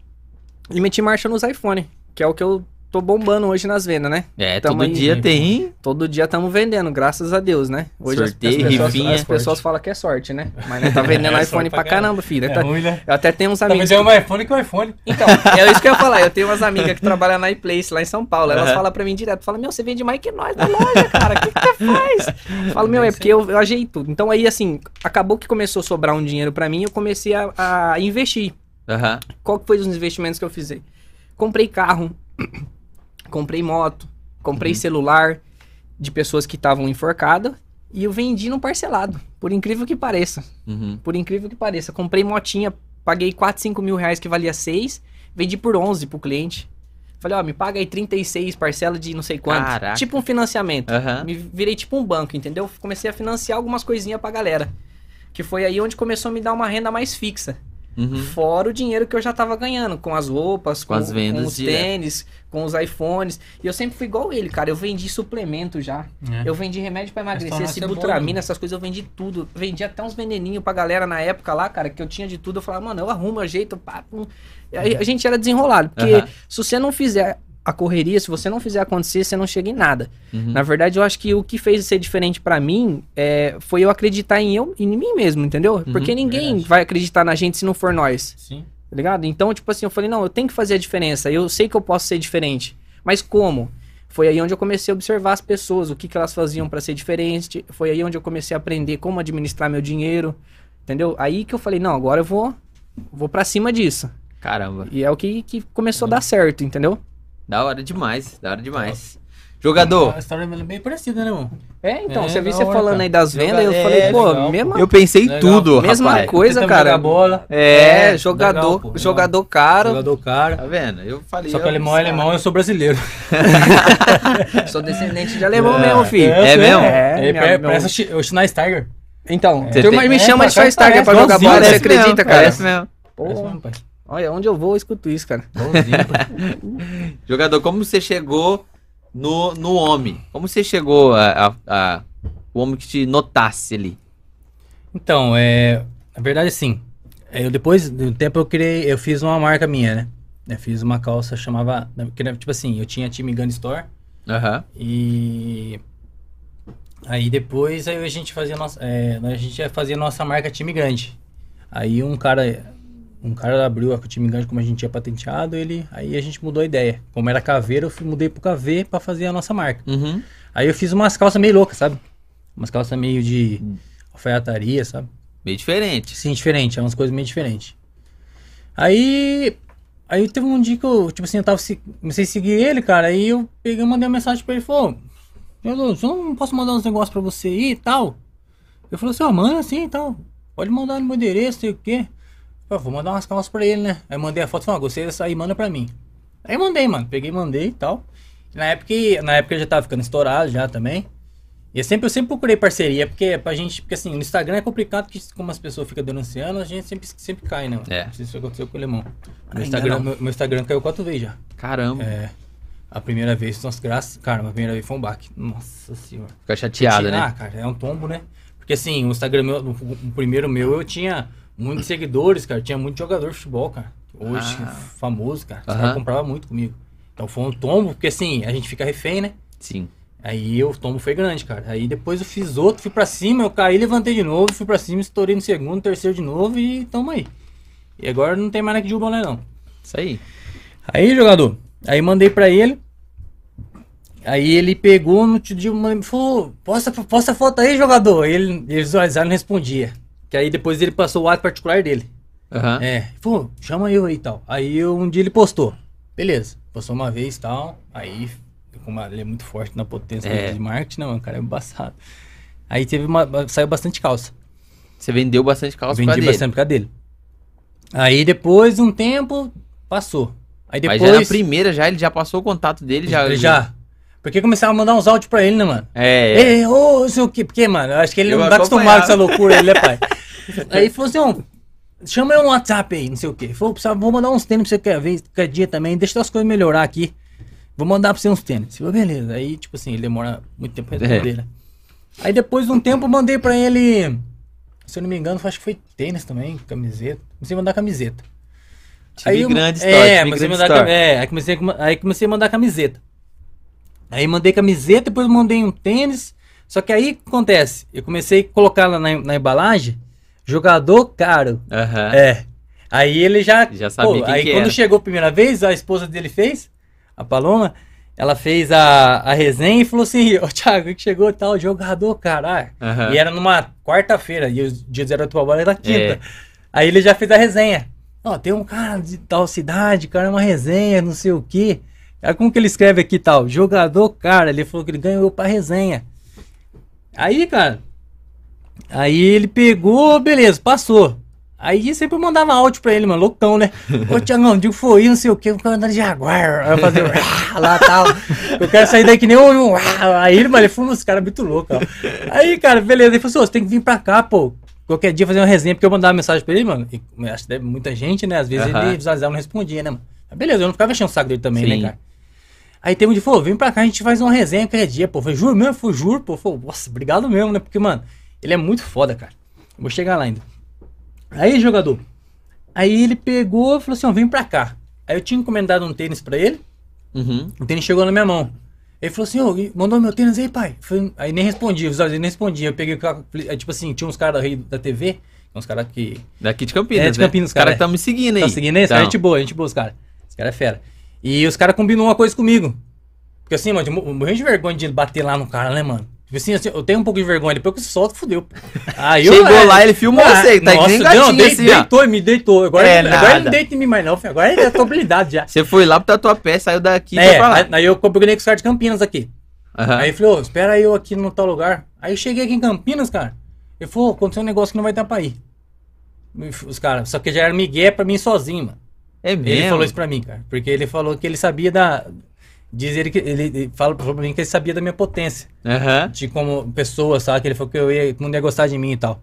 e meti marcha nos iPhone, que é o que eu tô bombando hoje nas vendas, né? É, Tamo todo aí. dia tem. Todo dia estamos vendendo, graças a Deus, né? Hoje as- Sorteio, as, pessoas, rifinha. as pessoas falam que é sorte, né? Mas né, tá vendendo É iPhone pra caramba. caramba, filho. É Tá- ruim, né? Eu até tenho uns Tá amigos. vendendo um iPhone que o iPhone. Então, é isso que eu ia falar. Eu tenho umas amigas que trabalham na iPlace lá em São Paulo. Elas Aham. falam pra mim direto: falam, meu, você vende mais que nós da loja, cara. O que, que você faz? Eu falo, meu, é porque eu, eu ajeito tudo. Então aí, assim, acabou que começou a sobrar um dinheiro pra mim eu comecei a, a investir. Aham. Qual que foi os investimentos que eu fiz? Comprei carro, comprei moto, comprei Uhum. celular de pessoas que estavam enforcadas e eu vendi no parcelado. Por incrível que pareça. Uhum. Por incrível que pareça. Comprei motinha, paguei 4, 5 mil reais que valia 6, vendi por 11 pro cliente. Falei, ó, me paga aí 36, parcela de não sei quanto. Caraca. Tipo um financiamento. Aham. Me virei tipo um banco, entendeu? Comecei a financiar algumas coisinhas pra galera. Que foi aí onde começou a me dar uma renda mais fixa. Uhum. Fora o dinheiro que eu já tava ganhando, com as roupas, com, as vendas com os direto. tênis, com os iPhones. E eu sempre fui igual ele, cara. Eu vendi suplemento já. É. Eu vendi remédio pra emagrecer, Restaurante é né? essas coisas, eu vendi tudo. Vendi até uns veneninhos pra galera na época lá, cara, que eu tinha de tudo. Eu falava, mano, eu arrumo, eu jeito, pá, pum. E aí a gente era desenrolado. Porque Aham. se você não fizer a correria, se você não fizer acontecer, você não chega em nada. Uhum. Na verdade, eu acho que o que fez ser diferente pra mim é, foi eu acreditar em eu, em mim mesmo, entendeu? Porque ninguém verdade. vai acreditar na gente se não for nós. Sim. Tá ligado? Então, tipo assim, eu falei, não, eu tenho que fazer a diferença. Eu sei que eu posso ser diferente. Mas como? Foi aí onde eu comecei a observar as pessoas, o que, que elas faziam pra ser diferente. Foi aí onde eu comecei a aprender como administrar meu dinheiro. Entendeu? Aí que eu falei, não, agora eu vou vou para cima disso. Caramba. E é o que, que começou a dar certo, entendeu? Da hora demais. Da hora demais. Jogador, A história é bem parecida, né, mano? É, então, É, você viu você hora, falando cara. aí das vendas, eu é, falei, pô, legal, mesma, eu pensei Legal. tudo, mesma rapaz. coisa, cara. jogar bola. É, É, jogador, legal, pô, legal. jogador caro. Jogador cara. Tá vendo? Eu falei. Só que alemão é alemão, eu sou brasileiro. Sou descendente de alemão É. mesmo, filho. É eu sei, mesmo? É, É, meu- parece o Sch- o Schneisteiger. Então, Você turma tem- me é, chama de Schweinsteiger pra jogar bola, você acredita, cara? Pô, Parece mesmo, pai. Olha, onde eu vou, eu escuto isso, cara. Jogador, como você chegou no, no homem? Como você chegou a, a- a- o homem que te notasse ali? Então, é. Na verdade, assim. é, Eu depois do tempo eu criei. Eu fiz uma marca minha, né? Eu fiz uma calça chamava. que era, Tipo assim, eu tinha time Gun Store. Aham. E. Aí depois aí a gente fazia nossa. é, a gente fazia nossa marca time grande. Aí um cara. Um cara abriu a time grande como a gente tinha patenteado, ele. Aí a gente mudou a ideia. Como era caveira, eu fui- mudei pro KV pra fazer a nossa marca. Uhum. Aí eu fiz umas calças meio loucas, sabe? Umas calças meio de alfaiataria, sabe? Meio diferente. Sim, diferente, é umas coisas meio diferentes. Aí Aí teve um dia que eu, tipo assim, eu tava, comecei a seguir ele, cara, aí eu peguei mandei uma mensagem pra ele, falou, eu não posso mandar uns negócios pra você aí e tal. Eu falei assim, ó, manda assim e tal, pode mandar no meu endereço, sei o quê. Vou mandar umas calças pra ele, né? Aí mandei a foto e falei, ó, gostei dessa aí, manda pra mim. Aí mandei, mano, peguei e mandei e tal. Na época, na época eu já tava ficando estourado já também. E eu sempre, eu sempre procurei parceria, porque pra gente, porque assim, no Instagram é complicado que como as pessoas ficam denunciando, a gente sempre, sempre cai, né? mano? É. Isso aconteceu com o Lemão. Meu Instagram, meu, meu Instagram caiu quatro vezes já. Caramba. É. A primeira vez, nossa, graças. Cara, a primeira vez foi um baque. Nossa senhora. Fica chateado, Ah, né? cara, é um tombo, né? Porque assim, o Instagram meu, o, o primeiro meu, eu tinha muitos seguidores, cara. Tinha muito jogador de futebol, cara. Hoje, Ah. famoso, cara. Os caras compravam muito comigo. Então foi um tombo, porque assim, a gente fica refém, né? Sim. Aí o tombo foi grande, cara. Aí depois eu fiz outro, fui pra cima, eu caí, levantei de novo, fui pra cima, estourei no segundo, terceiro de novo e tamo aí. E agora não tem mais nada que derrubar, não. Isso aí. Aí, jogador, aí mandei pra ele. Aí ele pegou no dia, mandei- falou, posta, posta a foto aí, jogador. Aí ele, ele visualizava e não respondia. Que aí depois ele passou o ato particular dele. Aham. É, pô, chama eu aí e tal. Aí eu, um dia ele postou. Beleza, postou uma vez e tal. Aí, como ele é muito forte na potência É. de marketing, não, o cara é embaçado. Aí teve uma. Saiu bastante calça. Você vendeu bastante calça Vendi dele. bastante por causa dele. Aí depois, um tempo, passou. Aí Mas depois. já na primeira, já ele já passou o contato dele, já. Ele já. Porque começava a mandar uns áudios pra ele, né, mano? É. Ei, ô, não sei o quê. Porque, mano, eu acho que ele Eu não tá acostumado com essa loucura, ele é pai. Aí falou assim, ó, chama eu no WhatsApp aí, não sei o quê. Falou, "Precisa- vou mandar uns tênis pra você quer ver, qualquer dia também, deixa as coisas melhorar aqui. Vou mandar pra você uns tênis. Falou, beleza. Aí, tipo assim, ele demora muito tempo pra responder, É. né? Aí depois de um tempo eu mandei pra ele, se eu não me engano, acho que foi tênis também, camiseta. Comecei a mandar camiseta. Time eu- grande store. É, comecei mandar, é, aí comecei, aí comecei a mandar camiseta. Aí mandei camiseta, depois mandei um tênis. Só que aí o que acontece? Eu comecei a colocar lá na, na embalagem, jogador caro. Aham. É. Aí ele já. Já sabia quem aí que quando era. chegou a primeira vez, a esposa dele fez, a Paloma, ela fez a, a resenha e falou assim: Ô Thiago, que chegou tal jogador, caralho. Aham. E era numa quarta-feira, e os dias era Atuaba era quinta. É. Aí ele já fez a resenha. Ó, tem um cara de tal cidade, cara, uma resenha, não sei o quê. Aí como que ele escreve aqui tal? Jogador, cara, ele falou que ele ganhou pra resenha. Aí, cara, aí ele pegou, beleza, passou. Aí sempre eu mandava áudio pra ele, mano, loucão, né? Ô, Tiagão, digo, foi, não sei o que, o cara andando de Jaguar. Aí eu lá tal. Eu quero sair daqui nem um. Aí ele, mano, ele falou, esse cara é muito louco, ó. Aí, cara, beleza. Ele falou assim, você tem que vir pra cá, pô. Qualquer dia fazer uma resenha, porque eu mandava mensagem pra ele, mano. E, eu acho que deve muita gente, né? Às vezes Aham. ele visualizava e não respondia, né, mano? Beleza, eu não ficava enchendo o saco dele também, Sim. né, cara? Aí tem um dia, falou, vem pra cá, a gente faz uma resenha qualquer dia, pô. Eu falei, juro mesmo? Eu falei, juro, pô. Falei, nossa, obrigado mesmo, né? Porque, mano, ele é muito foda, cara. Eu vou chegar lá ainda. Aí, jogador. Aí ele pegou e falou assim, ó, vem pra cá. Aí eu tinha encomendado um tênis pra ele, Uhum. o tênis chegou na minha mão. Ele falou assim, ô, mandou meu tênis aí, pai. Falei- aí nem respondi, os olhos nem respondia. Eu peguei aí, tipo assim, tinha uns caras aí da TV, uns caras que Daqui de Campinas. É, de né? Campinas, Os caras cara. que estão me seguindo aí. Tá seguindo esse? Então, Gente boa, gente boa, os caras. Os caras é fera. E os caras combinam uma coisa comigo. Porque assim, mano, eu morri de vergonha de bater lá no cara, né, mano? Tipo assim, assim, eu tenho um pouco de vergonha, depois que eu solto, fudeu. Aí Chegou é, lá, ele filmou você, tá que nem gatinho não, dei- assim, ó. deitou, me deitou. Agora, É ele- agora ele não deita em mim mais não, filho. Agora ele é habilidade já. Você foi lá pro tatuapé, saiu daqui e é, pra lá. aí, aí eu combinei com os caras de Campinas aqui. Aham. Aí ele falou, espera eu aqui no tal lugar. Aí eu cheguei aqui em Campinas, cara. Ele falou, aconteceu um negócio que não vai dar pra ir. Os caras, só que já era Miguel pra mim sozinho, mano. É mesmo? Ele falou isso pra mim, cara. Porque ele falou que ele sabia da. Diz ele que. Ele, fala pra mim que ele sabia da minha potência. Aham. De como pessoa, sabe? Que ele falou que eu ia, que não ia gostar de mim e tal.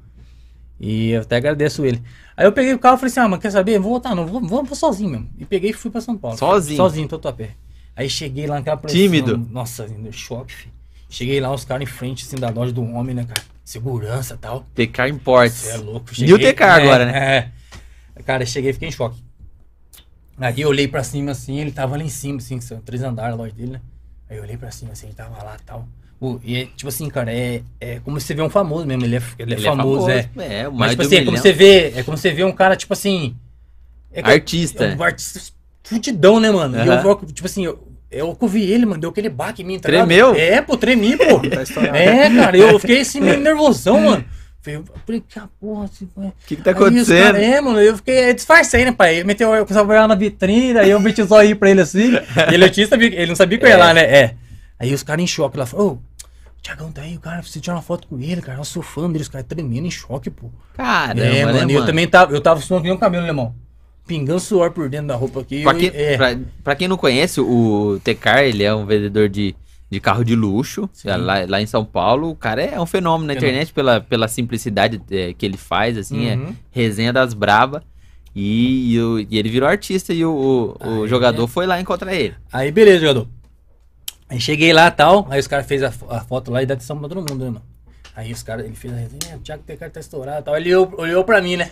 E eu até agradeço ele. Aí eu peguei o carro e falei assim: ah, mas quer saber? Vou voltar, não, vou, vou, vou sozinho mesmo. E peguei e fui pra São Paulo. Sozinho? Sozinho, tô a pé. Aí cheguei lá naquela pressão, Tímido? Nossa, choque, filho. Cheguei lá, os caras em frente, assim, da loja do homem, né, cara? Segurança e tal. TK Imports. Você é louco. New TK agora, né? É. Cara, cheguei e fiquei em choque. Aí eu olhei pra cima assim, ele tava lá em cima, assim, que são três andares a loja dele, né? Aí eu olhei pra cima assim, ele tava lá e tal. Pô, e é, tipo assim, cara, é, é como você vê um famoso mesmo, ele é, ele é Ele famoso, é. É, o Mas, tipo assim, é como você vê, é como você vê um cara, tipo assim. É que- Artista. É um artista futidão, né, mano? E Aham. eu, tipo assim, eu, eu que eu vi ele, mano, deu aquele baque em mim, tá ligado? Tremeu? É, pô, tremi, pô. Tá. É, cara, eu fiquei assim meio nervosão, mano. Eu falei, que a porra, assim, foi. O que, que tá Aí acontecendo? cara- é, mano, eu fiquei, eu disfarcei, né, pai? Eu meti, eu começava a olhar na vitrine, aí eu meti os olhos pra ele assim, e ele, tinha, sabia, ele não sabia que eu ia lá, né? É. Aí os caras em choque lá, falaram, ô, o Thiagão tá aí, o cara, precisa tirar uma foto com ele, cara, eu sou fã dele, os caras tremendo em choque, pô. Caramba, é, né, mano, e eu também tava, eu tava suando que nem um camelo, alemão. Pingando suor por dentro da roupa aqui. Pra eu- quem, é. pra, pra quem não conhece, o Tecar, ele é um vendedor de, de carro de luxo lá, lá em São Paulo. O cara é um fenômeno na Fenômeno. internet pela, pela simplicidade é, que ele faz, assim, é Uhum. resenha das braba. E, e o- e ele virou artista e o, o- o Ah, é? jogador foi lá encontrar ele. Aí, beleza, jogador. Aí cheguei lá e tal, aí os caras fez a, a foto lá e dá atenção pra todo mundo, né, mano? Aí os caras, ele fez a resenha, o Thiago Tecar tá estourado e tal. Ele olhou, olhou pra mim, né?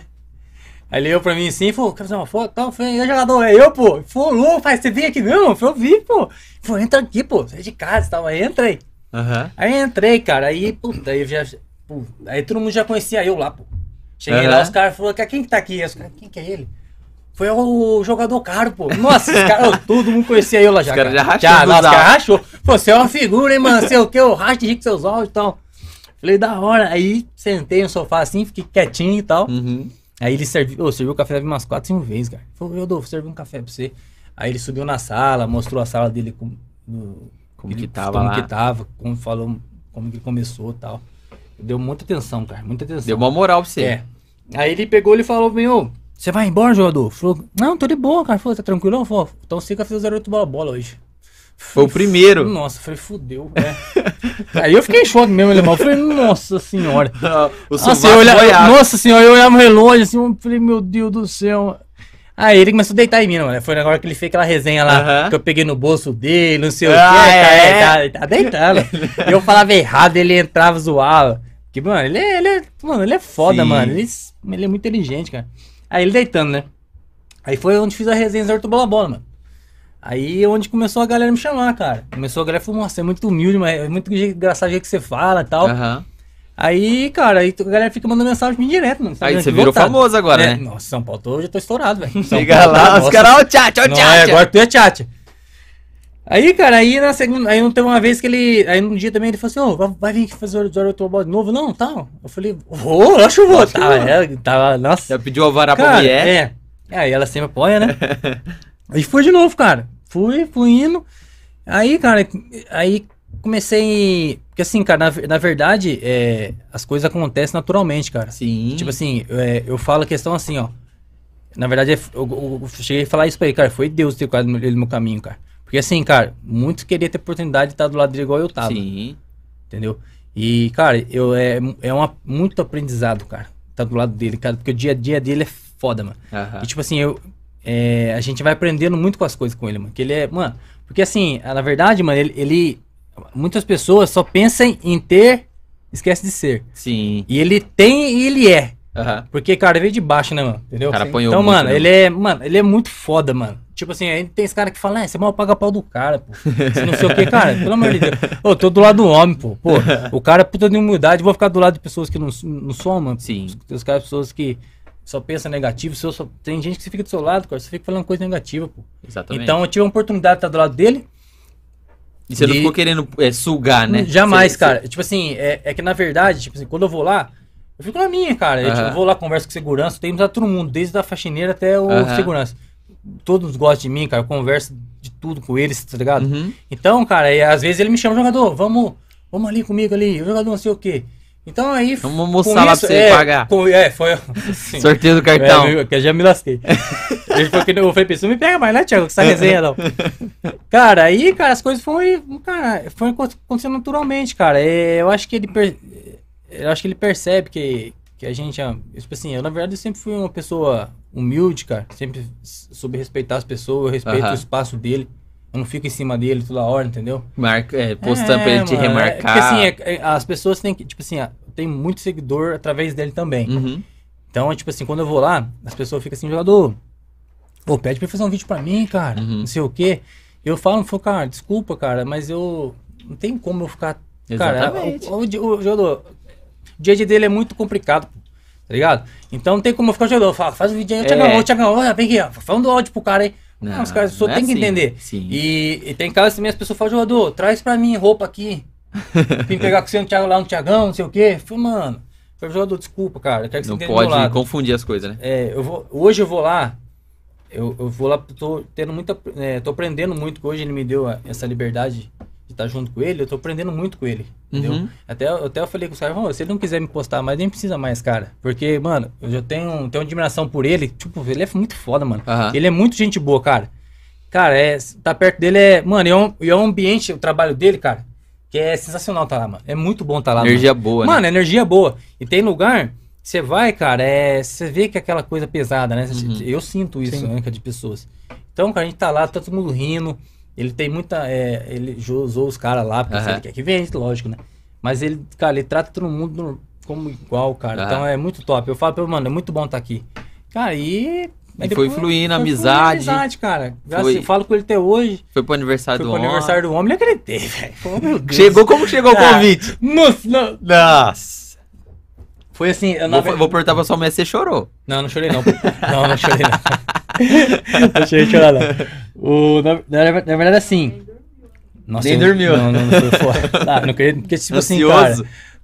Aí ele olhou pra mim assim falou, quer fazer uma foto e tal? Eu falei, "E aí, jogador, é eu, pô. Falou, "Louco, pai, você veio aqui não? Eu falei, eu vi, pô. Falou, entra aqui, pô, você é de casa e tal. Aí entra aí. Aham. Aí entrei, cara, aí, puta, aí eu já. pô, aí todo mundo já conhecia eu lá, pô. Cheguei Aham. lá, os caras falaram, "Cara, quem que tá aqui? Os caras, quem que é ele? Foi o jogador caro, pô. Nossa, os caras, todo mundo conhecia eu lá já. Os caras já rachou Já, os caras rachou. Pô, você é uma figura, hein, mano? Sei o que, eu racho de rir com seus áudios e tal. Falei, da hora. Aí sentei no sofá assim, fiquei quietinho e tal. Uhum. Aí ele serviu, ô, serviu o café umas 4, 5 vezes, cara. Falou, dou, servi um café pra você. Aí ele subiu na sala, mostrou a sala dele com, Como ele- que tava como lá. que tava, como falou, como que ele começou e tal. Deu muita atenção, cara, muita atenção. Deu uma moral pra você. É. Aí ele pegou e falou, meu, você vai embora, jogador? Falou, não, tô de boa, cara. Falou, tá tranquilo? Falou, então você que fez o 08 bola bola hoje. Foi o primeiro. Nossa, eu falei, fudeu. É. Aí eu fiquei em choque mesmo, alemão. Eu falei, nossa senhora. o Nossa, eu olhava, boiado. nossa senhora, eu olhava no relógio assim, eu falei, meu Deus do céu. Aí ele começou a deitar em mim, mano. Foi agora que ele fez aquela resenha lá, que eu peguei no bolso dele, não sei o Ah, que. é? Tá, tá, tá deitando. eu falava errado, ele entrava, zoava. Que, mano, ele é, ele é, mano, ele é foda, Sim. mano. Ele, ele é muito inteligente, cara. Aí ele deitando, né? Aí foi onde fiz a resenha Zé Bola Bola, mano. Aí é onde começou a galera me chamar, cara. Começou a galera falou, nossa, é muito humilde, mas é muito engraçado o jeito que você fala e tal. Aham. Aí, cara, aí a galera fica mandando mensagem pra mim direto, mano. Aí você virou famoso agora, É, né? Nossa, São Paulo, eu já tô estourado, velho. Paulo, lá, nossa. os caras, ó, tchat, ó, tchat. é, agora tu é chat. Aí, cara, aí na segunda. Aí não teve uma vez que ele. Aí num dia também ele falou assim: Ô, vai, vai vir aqui fazer o Zoro Tobal de novo? Não, tá. Eu falei: eu acho que vou. Tava, é, tava, nossa. Já pediu o vará pra mulher. é. Aí ela sempre apoia, né? aí foi de novo, cara. Fui, fui indo. Aí, cara, aí comecei. Porque assim, cara, na, na verdade, é, as coisas acontecem naturalmente, cara. Sim. Tipo assim, é, eu falo a questão assim, ó. Na verdade, é- eu, eu- eu cheguei a falar isso pra ele, cara. Foi Deus ter colocado ele no meu caminho, cara. Porque assim, cara, muitos queriam ter oportunidade de estar do lado dele igual eu tava. Sim. Entendeu? E, cara, eu, é, é uma, muito aprendizado, cara. Tá do lado dele, cara. Porque o dia a dia dele é foda, mano. E tipo assim, eu, é, a gente vai aprendendo muito com as coisas com ele, mano. Que ele é, mano, porque assim, na verdade, mano, ele, ele- muitas pessoas só pensam em ter, esquece de ser. Sim. E ele tem e ele é. Aham. Porque, cara, veio de baixo, né, mano? Entendeu? O cara então, muito, mano, né, ele é, mano, ele é muito foda, mano. Tipo assim, aí tem esse cara que fala, é, você mal paga pau do cara, pô. Você não sei o que, cara, pelo amor de Deus. Ô, eu tô do lado do homem, pô. Pô, o cara é puta de humildade, vou ficar do lado de pessoas que não, não são, mano. Sim. Tem os caras, pessoas que só pensam negativo, só, só- tem gente que você fica do seu lado, cara, você fica falando coisa negativa, pô. Exatamente. Então eu tive a oportunidade de estar do lado dele. e você não ficou querendo é, sugar, né? Jamais, Você- cara. Tipo assim, é, é que na verdade, tipo assim, quando eu vou lá, eu fico na minha, cara. Eu, Aham. tipo, vou lá, converso com segurança, tem pra todo mundo, desde a faxineira até o Aham. segurança. Todos gostam de mim, cara. Eu converso de tudo com eles, tá ligado? Uhum. Então, cara, e às vezes ele me chama, jogador, vamos, vamos ali comigo ali, jogador não sei o quê. Então aí. Vamos almoçar lá pra você é, pagar. com- é, foi. assim, Sorteio do cartão. é, que eu já me lasquei. Ele falou que eu falei, pessoal, me pega mais, né, Thiago? Com essa resenha, não. Cara, aí, cara, as coisas foram. Cara, foi acontecendo naturalmente, cara. É, eu acho que ele. per- Eu acho que ele percebe que, que a gente. é- Tipo assim, eu, na verdade, eu sempre fui uma pessoa humilde, cara. Sempre soube respeitar as pessoas, eu respeito o espaço dele. Eu não fico em cima dele toda hora, entendeu? Marca, é, postando pra ele te mano, é- remarcar. porque assim, é- é- as pessoas têm que. Tipo assim, ah, tem muito seguidor através dele também. Uhum. Então, é tipo assim, quando eu vou lá, as pessoas ficam assim, jogador, pô, pede pra ele fazer um vídeo pra mim, cara, Uhum. não sei o quê. Eu falo, falo, cara, desculpa, cara, mas eu não tem como eu ficar. Cara, Exatamente. o, o, o, o jogador, o dia a dia dele é muito complicado, tá ligado? Então não tem como eu ficar jogador. Fala, faz um vídeo aí, ô É. Tiagão, ô Tiagão, vem aqui, ó, falando do áudio pro cara aí. Não, Não, os caras só não é tem que assim. entender. Sim. E, e tem casos também as pessoas falam, jogador, traz pra mim roupa aqui. Vim pegar com você no Thiago lá no Tiagão, não sei o quê. Eu Falei, mano, Falei, jogador, desculpa, cara. Que Não pode confundir as coisas, né? É, eu vou, hoje eu vou lá, eu, eu vou lá, tô tendo muita, é, tô aprendendo muito, que hoje ele me deu essa liberdade de estar junto com ele, eu tô aprendendo muito com ele, entendeu? Uhum. Até, até eu falei com os caras, "Ô, se ele não quiser me postar mais, nem precisa mais, cara. Porque, mano, eu já tenho, tenho admiração por ele, tipo, ele é muito foda, mano. Aham. Ele é muito gente boa, cara. Cara, é, tá perto dele é, mano, é um, e é um ambiente, o trabalho dele, cara, que é sensacional tá lá, mano. É muito bom tá lá, mano. Energia boa, né? Mano, energia boa. E tem lugar, você vai, cara, é, você vê que é aquela coisa pesada, né? Uhum. Eu sinto isso, Sim. né, de pessoas. Então, cara, a gente tá lá, tá todo mundo rindo. Ele tem muita. é, ele usou os caras lá, porque ele quer que vende, lógico, né? Mas ele, cara, ele trata todo mundo como igual, cara. Então é muito top. Eu falo pra ele, mano, é muito bom estar aqui. Cara, e. E foi fluindo, foi amizade. amizade, cara. Foi- Eu falo com ele até hoje. Foi pro aniversário Foi do pro homem. aniversário do homem, não acreditei, velho. Chegou como chegou o convite? Nossa, não. Nossa. Foi assim, eu Vou, vou perguntar pra sua mãe se você chorou. Não, não chorei não. não, não chorei não. não cheguei a chorar não. O, na, na, na verdade, assim... Nossa, Nem eu- dormiu. Não, não, não foi fora. Ah, não queria... Porque, tipo assim, cara...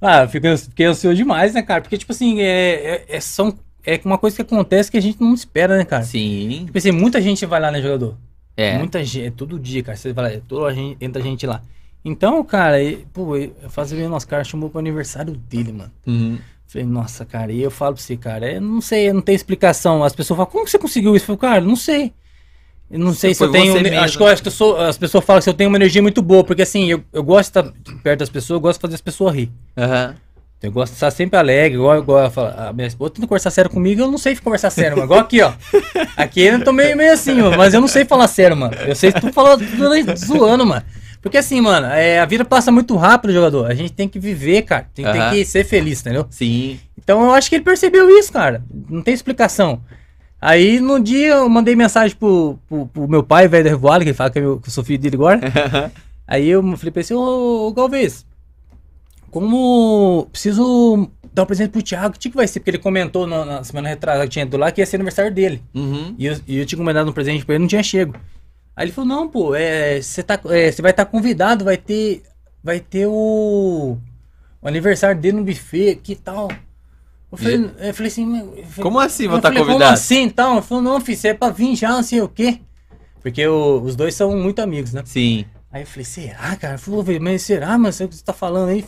Ah, eu fiquei, fiquei ansioso demais, né, cara? Porque, tipo assim, é, é, é, são, é uma coisa que acontece que a gente não espera, né, cara? Sim. Tipo assim, muita gente vai lá, né, jogador? É. Muita gente, é todo dia, cara. Você vai lá, é toda a gente, entra gente lá. Então, cara, e, pô, eu fazer bem nosso cara chamou pro aniversário dele, mano. Uhum. Falei, nossa, cara, e eu falo pra você, cara, eu não sei, não tem explicação. As pessoas falam, como que você conseguiu isso? Eu falo, cara, não sei. Eu não sei se Foi eu tenho. mesmo. Acho que, eu, acho que eu sou. As pessoas falam que eu tenho uma energia muito boa, porque assim, eu, eu gosto de estar perto das pessoas, eu gosto de fazer as pessoas rir. Aham. Eu gosto de estar sempre alegre, igual, igual ela fala, a minha esposa tenta conversar sério comigo, eu não sei conversar sério, mano. Igual aqui, ó. Aqui eu tô meio, meio assim, ó, mas eu não sei falar sério, mano. Eu sei que tu falando tudo zoando, mano. Porque assim, mano, é, a vida passa muito rápido, jogador. A gente tem que viver, cara. Tem, tem Aham. que ser feliz, entendeu? Sim. Então eu acho que ele percebeu isso, cara. Não tem explicação. Aí no dia eu mandei mensagem pro, pro, pro meu pai, velho da Revoada, que ele fala que, é meu, que eu sou filho dele agora. Aí eu falei pra ele assim, ô, ô Galvez, como preciso dar um presente pro Thiago, o que, que vai ser? Porque ele comentou na, na semana retrasada que tinha ido lá que ia ser aniversário dele. Uhum. E eu, e eu tinha combinado um presente pra ele, não tinha chego. Aí ele falou, não, pô, é, você tá, é, vai estar convidado, vai ter, vai ter o, o aniversário dele no buffet, que tal? Eu falei, eu falei assim, eu falei- Como assim eu vou estar falei, convidado? Como assim, então? Ele falou, não, filho, você é pra vir já, não sei o quê. Porque o- os dois são muito amigos, né? Sim. Aí eu falei, será, cara? Falou, "Velho, mas será, mas o que você tá falando aí?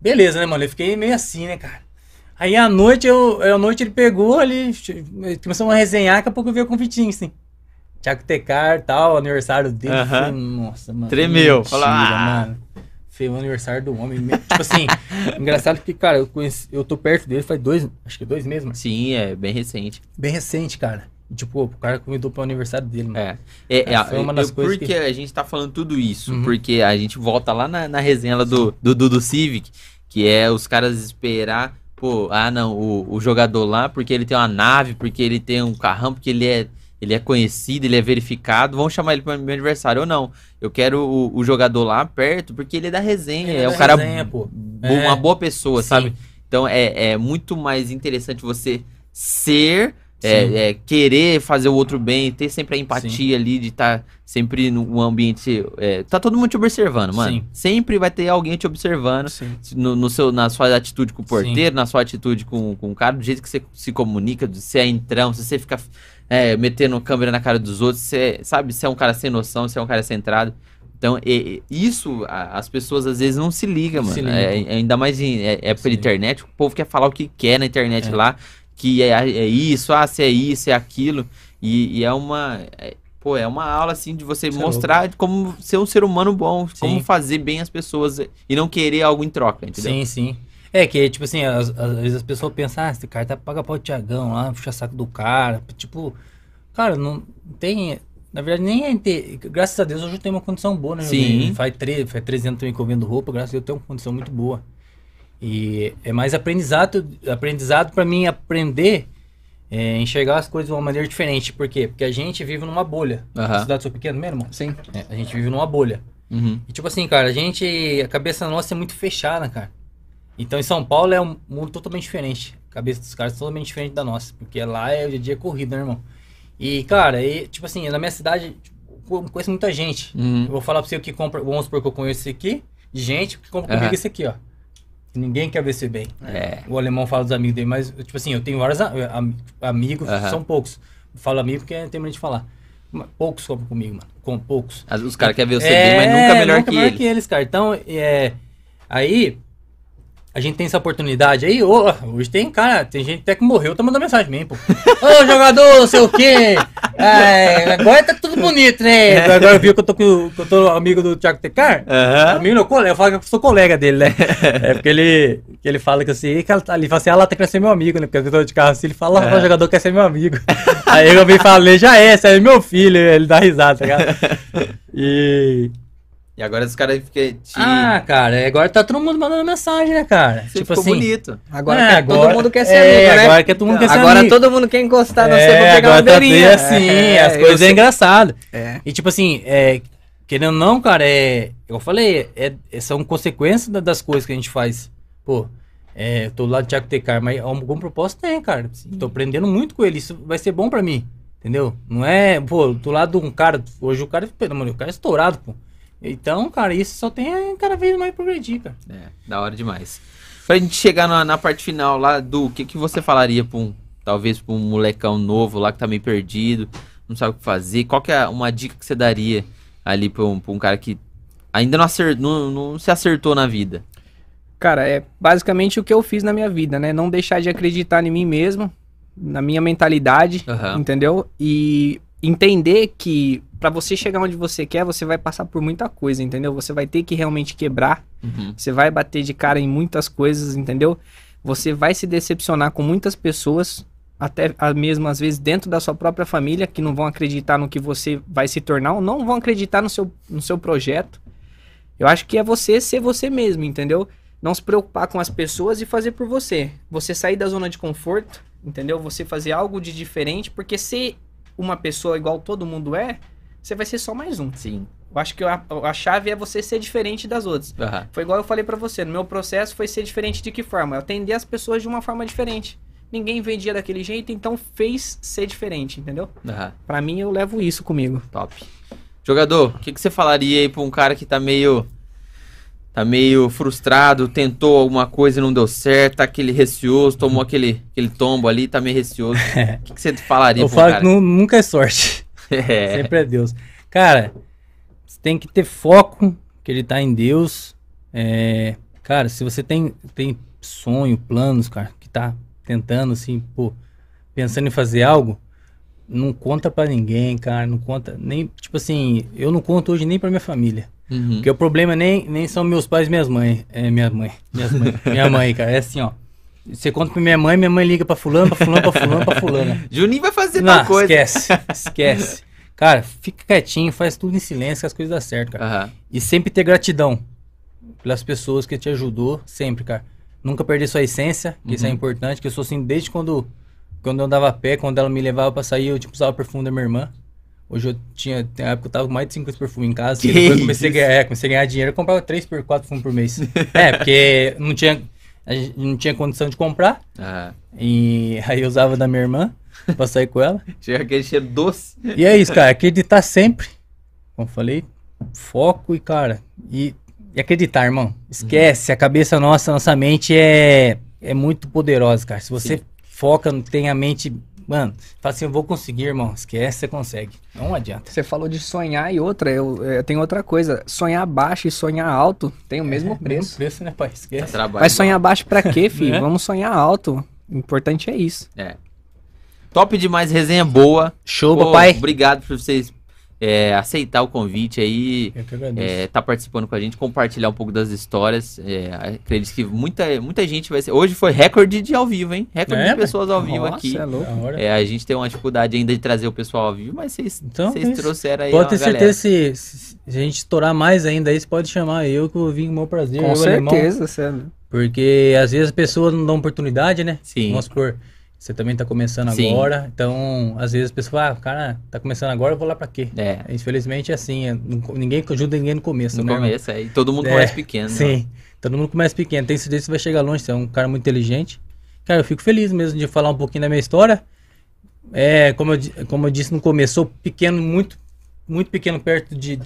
Beleza, né, mano? Eu fiquei meio assim, né, cara? Aí à noite, eu, à noite ele pegou, ele começou a resenhar, daqui a pouco eu vi o convitinho, assim. Thiago Tecar, tal, aniversário dele. Eu Aham. falei, nossa, mano. Tremeu. mentira, Falou, ah. mano. Foi o aniversário do homem. me- Tipo assim, engraçado que, cara, eu, conheci, eu tô perto dele faz dois, acho que dois meses, mano. Sim, é bem recente. Bem recente, cara. Tipo, o cara convidou pro aniversário dele, mano. É. É, é, Foi uma das eu- coisas porque que- a gente tá falando tudo isso, Uhum. porque a gente volta lá na, na resenha lá do, do Dudu Civic, que é os caras esperar, pô, ah não, o, o jogador lá, porque ele tem uma nave, porque ele tem um carrão, porque ele é, ele é conhecido, ele é verificado, vão chamar ele pro meu aniversário ou não. Eu quero o, o jogador lá perto, porque ele é da resenha, Ele é, é um da cara resenha, pô. bo- É. uma boa pessoa, Sim. sabe? Então é, é muito mais interessante você ser, é, Sim. é, querer fazer o outro bem, ter sempre a empatia ali de estar sempre num ambiente. é, tá todo mundo te observando, mano. Sim. Sempre vai ter alguém te observando Sim. no, no seu, na sua atitude com o porteiro, na sua atitude com, com o cara, do jeito que você se comunica, se é entrão, se você fica é, metendo câmera na cara dos outros, você sabe se é um cara sem noção, se é um cara centrado. Então, e- e isso a- as pessoas às vezes não se ligam, mano. se. É, é ainda mais em é, de ligam. internet, o povo quer falar o que quer na internet É. lá, que é, é isso, ah, se é isso, é aquilo. E, e é uma. é- pô, é uma aula assim de você Cê é mostrar como ser um ser humano bom, como Sim. fazer bem as pessoas e não querer algo em troca, entendeu? Sim, sim. É que, tipo assim, às, às vezes as pessoas pensam, ah, esse cara tá paga pau Tiagão lá, puxa saco do cara. Tipo, cara, não tem. Na verdade, nem é ter. Graças a Deus hoje eu tenho uma condição boa, né? Sim. Faz, tre faz 13 anos também que eu vendo roupa, graças a Deus eu tenho uma condição muito boa. E é mais aprendizado, aprendizado para mim aprender é, enxergar as coisas de uma maneira diferente. Por quê? Porque a gente vive numa bolha. A cidade sou pequeno mesmo, irmão? Sim. É, a gente vive numa bolha. Uhum. E tipo assim, cara, a gente. A cabeça nossa é muito fechada, cara. Então em São Paulo é um mundo totalmente diferente. A cabeça dos caras é totalmente diferente da nossa. Porque lá é o dia a dia corrido, né, irmão? E, cara, e, tipo assim, na minha cidade, tipo, eu conheço muita gente. Uhum. Eu vou falar pra você o que compra. Vamos supor que eu conheço esse aqui, de gente que compra Aham. comigo esse aqui, ó. ninguém quer ver você bem. É. O alemão fala dos amigos dele, mas, tipo assim, eu tenho vários am- amigos, Aham. são poucos. Falo amigo porque tem medo de falar. Poucos compram comigo, mano. Com poucos. Os caras querem ver você bem, mas nunca melhor É, nunca que melhor ele. que eles, cara. Então, é, aí, a gente tem essa oportunidade aí. ô, hoje tem, cara, tem gente até que morreu, tá mandando mensagem mesmo, pô. Ô, jogador, não sei o quê. É, agora tá tudo bonito, né? Agora viu que eu tô, com, que eu tô amigo do Thiago Tecar? Aham. Amigo, meu colega, eu falo que eu sou colega dele, né? É porque ele, que ele fala que assim, que tá- ele fala assim, ah, ela quer ser meu amigo, né? Porque eu tô de carro assim, ele fala, ó, o jogador quer ser meu amigo. Aí eu vim falei, já é, esse é meu filho, ele dá risada, tá ligado? E. E agora os caras ficam. te- Ah, cara, agora tá todo mundo mandando mensagem, né, cara? Você tipo ficou assim. bonito. Agora é, quer- todo mundo quer ser é, amigo, né? Agora que todo mundo quer ser Agora amigo. todo mundo quer encostar pra é, pegar uma agora tá beirinha. assim, É, as coisas é sei- engraçado. É. E tipo assim, é, querendo ou não, cara, é. Eu falei, é, é- são consequências da- das coisas que a gente faz. Pô, é, eu tô do lado do Thiago Tecar, mas algum propósito tem, cara. Tô aprendendo muito com ele. Isso vai ser bom pra mim. Entendeu? Não é, pô, do lado de um cara. Hoje o cara, pelo amor de Deus, o cara é estourado, pô. Então, cara, isso só tem cada vez mais progredir, cara. É, da hora demais. Pra gente chegar na, na parte final lá do que, que você falaria pra um, talvez pra um molecão novo lá que tá meio perdido, não sabe o que fazer, qual que é uma dica que você daria ali pra um, pra um cara que ainda não, acer, não, não se acertou na vida? Cara, é basicamente o que eu fiz na minha vida, né? Não deixar de acreditar em mim mesmo, na minha mentalidade, Aham. entendeu? E entender que pra você chegar onde você quer, você vai passar por muita coisa, entendeu? Você vai ter que realmente quebrar, Uhum. você vai bater de cara em muitas coisas, entendeu? Você vai se decepcionar com muitas pessoas, até mesmo às vezes dentro da sua própria família, que não vão acreditar no que você vai se tornar, ou não vão acreditar no seu, no seu projeto. Eu acho que é você ser você mesmo, entendeu? Não se preocupar com as pessoas e fazer por você. Você sair da zona de conforto, entendeu? Você fazer algo de diferente, porque ser uma pessoa igual todo mundo é, você vai ser só mais um. Sim. Eu acho que a, a chave é você ser diferente das outras. Aham. Foi igual eu falei pra você, no meu processo foi ser diferente de que forma? Eu atender as pessoas de uma forma diferente. Ninguém vendia daquele jeito, então fez ser diferente, entendeu? Aham. Pra mim eu levo isso comigo. Top. Jogador, o que, que você falaria aí pra um cara que tá meio. Tá meio frustrado, tentou alguma coisa e não deu certo, tá aquele receoso, tomou aquele, aquele tombo ali, tá meio receoso. O que, que você falaria Eu pra um falo cara? que nu- nunca é sorte. É. Sempre é Deus. Cara, você tem que ter foco, que ele tá em Deus. É, cara, se você tem, tem sonho, planos, cara, que tá tentando, assim, pô, pensando em fazer algo, não conta pra ninguém, cara, não conta nem, tipo assim, eu não conto hoje nem pra minha família. Uhum. Porque o problema nem, nem são meus pais e minhas mães. É, minha mãe. Minhas mãe, minha mãe, cara. É assim, ó. Você conta pra minha mãe, minha mãe liga pra fulano, pra fulano, pra fulano, pra fulana. Juninho vai fazer Não, tal coisa. esquece, esquece. Cara, fica quietinho, faz tudo em silêncio que as coisas dão certo, cara. Aham. E sempre ter gratidão pelas pessoas que te ajudou, sempre, cara. Nunca perder sua essência, que isso é Uhum. importante, que eu sou assim desde quando, quando eu andava a pé, quando ela me levava pra sair, eu tipo usava o perfume da minha irmã. Hoje eu tinha, tem época que eu tava com mais de 50 perfumes em casa, Que depois eu comecei a, ganhar, é, comecei a ganhar dinheiro, eu comprava 3 por 4 perfumes por mês. é, porque não tinha, a gente não tinha condição de comprar, Aham. e aí eu usava da minha irmã pra sair com ela. Chega aquele cheiro doce. E é isso, cara. Acreditar sempre. Como eu falei, foco e, cara, e, e acreditar, irmão. Esquece. A cabeça nossa, nossa mente é, é muito poderosa, cara. Se você Sim. foca, tem a mente. Mano, fala assim, eu vou conseguir, irmão. Esquece, você consegue. Não adianta. Você falou de sonhar e outra, eu, eu tenho outra coisa. Sonhar baixo e sonhar alto tem o mesmo É, preço. Mesmo preço, né, pai? Esquece. Trabalho Vai sonhar baixo pra quê, filho? Né? Vamos sonhar alto. O importante é isso. É. Top demais, resenha boa. Show, Pô, papai. Obrigado por vocês é, aceitar o convite aí. Eu. É, tá participando com a gente, compartilhar um pouco das histórias. É, acredito que muita, muita gente vai ser. Hoje foi recorde de ao vivo, hein? Recorde É, de pessoas ao vivo Nossa, aqui. é louco. É, a gente tem uma dificuldade ainda de trazer o pessoal ao vivo, mas vocês Então, vocês trouxeram aí Pode ter galera. certeza, se, se a gente estourar mais ainda aí, você pode chamar eu que eu vou vir com o meu prazer. eu, Com alemão. certeza, Sandro. Porque às vezes as pessoas não dão oportunidade, né? Sim. Vamos supor, você também tá começando Sim. agora, então às vezes as pessoas falam, ah, cara tá começando agora, eu vou lá pra quê? É, Infelizmente é assim, é, ninguém ajuda ninguém no começo, no né? irmão? começo, é, e todo mundo É, começa pequeno. né? Sim, todo mundo começa pequeno, tem certeza que você vai chegar longe, você é um cara muito inteligente. Cara, eu fico feliz mesmo de falar um pouquinho da minha história. É, como eu, como eu disse no começo, sou pequeno, muito, muito pequeno perto de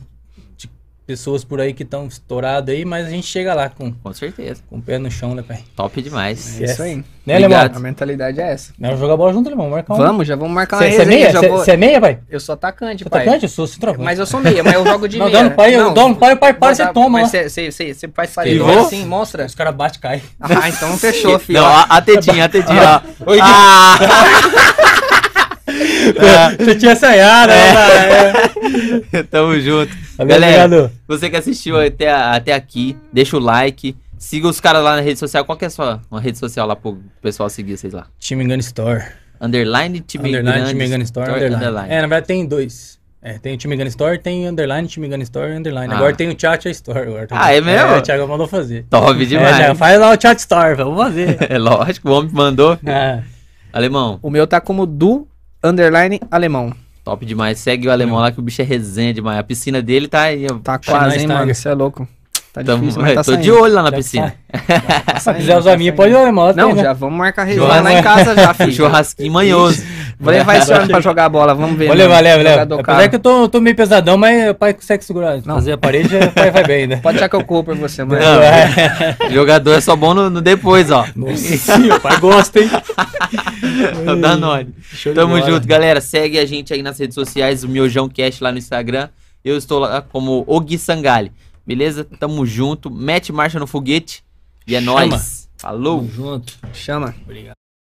pessoas por aí que estão estouradas aí, mas a gente chega lá com, Com certeza. com o pé no chão, né, pai? Top demais. É isso aí. Né, Obrigado. Alemão? A mentalidade é essa. Vamos jogar bola junto, Alemão. Marcar um. Vamos, já vamos marcar uma Você é meia? Você vou- é meia, pai? Eu sou atacante, Você pai. atacante? Eu sou centroavante. Mas eu sou meia, mas eu jogo de Não, meia. dá no pai, eu dou no pai, o pai para, você toma. Mas você faz farinha assim, mostra. Os caras batem e caem. Ah, então fechou, filho. Não, a, tetinha, a tetinha. Oi, Ah! Você tinha ensaiado, É. né? Tamo junto. Valeu, Galera, obrigado. você que assistiu até, até aqui, deixa o like. Siga os caras lá na rede social. Qual que é a sua uma rede social lá pro pessoal seguir vocês lá? Time Gun Store. Underline, time underline, grande, Time Gun Store, underline. É, na verdade tem dois. É, tem o Time Gun Store, tem underline, Time Gun Store, underline. Ah. Agora tem o Chat Store. Agora. Ah, é mesmo? É, o Thiago mandou fazer. Top É, demais. Thiago, faz lá o Chat Store, vamos fazer. É lógico, o homem mandou. Ah, Alemão, O meu tá como do underline alemão. top demais. Segue o alemão lá que o bicho é resenha demais. A piscina dele tá aí. Tá Chama quase, hein, tá, mano. Você é louco. Tá Tamo- difícil, mas tá tô saindo. de olho lá na Já piscina. Tá se saindo, quiser tá usar a minha, pode usar, irmão. Não, tem, né? já vamos marcar resenha lá em casa já, filho. Churrasquinho manhoso. Vou levar esse homem pra jogar bola, vamos ver. Vou né? levar, leva, leva. Apesar que eu tô, tô meio pesadão, mas o pai consegue segurar. Não. Fazer a parede, o pai vai bem, né? Pode achar que eu corro por você, mano. Não. Jogador é só bom no, no depois, ó. Nossa, sim, o pai gosta, hein? É o Danone. Show Tamo bola. junto, galera. Segue a gente aí nas redes sociais, o Miojão Cast lá no Instagram. Eu estou lá como o Gui Sangali. Beleza? Tamo junto. Mete marcha no foguete. E é Chama. nóis. Falou. Tamo junto. Chama. Obrigado.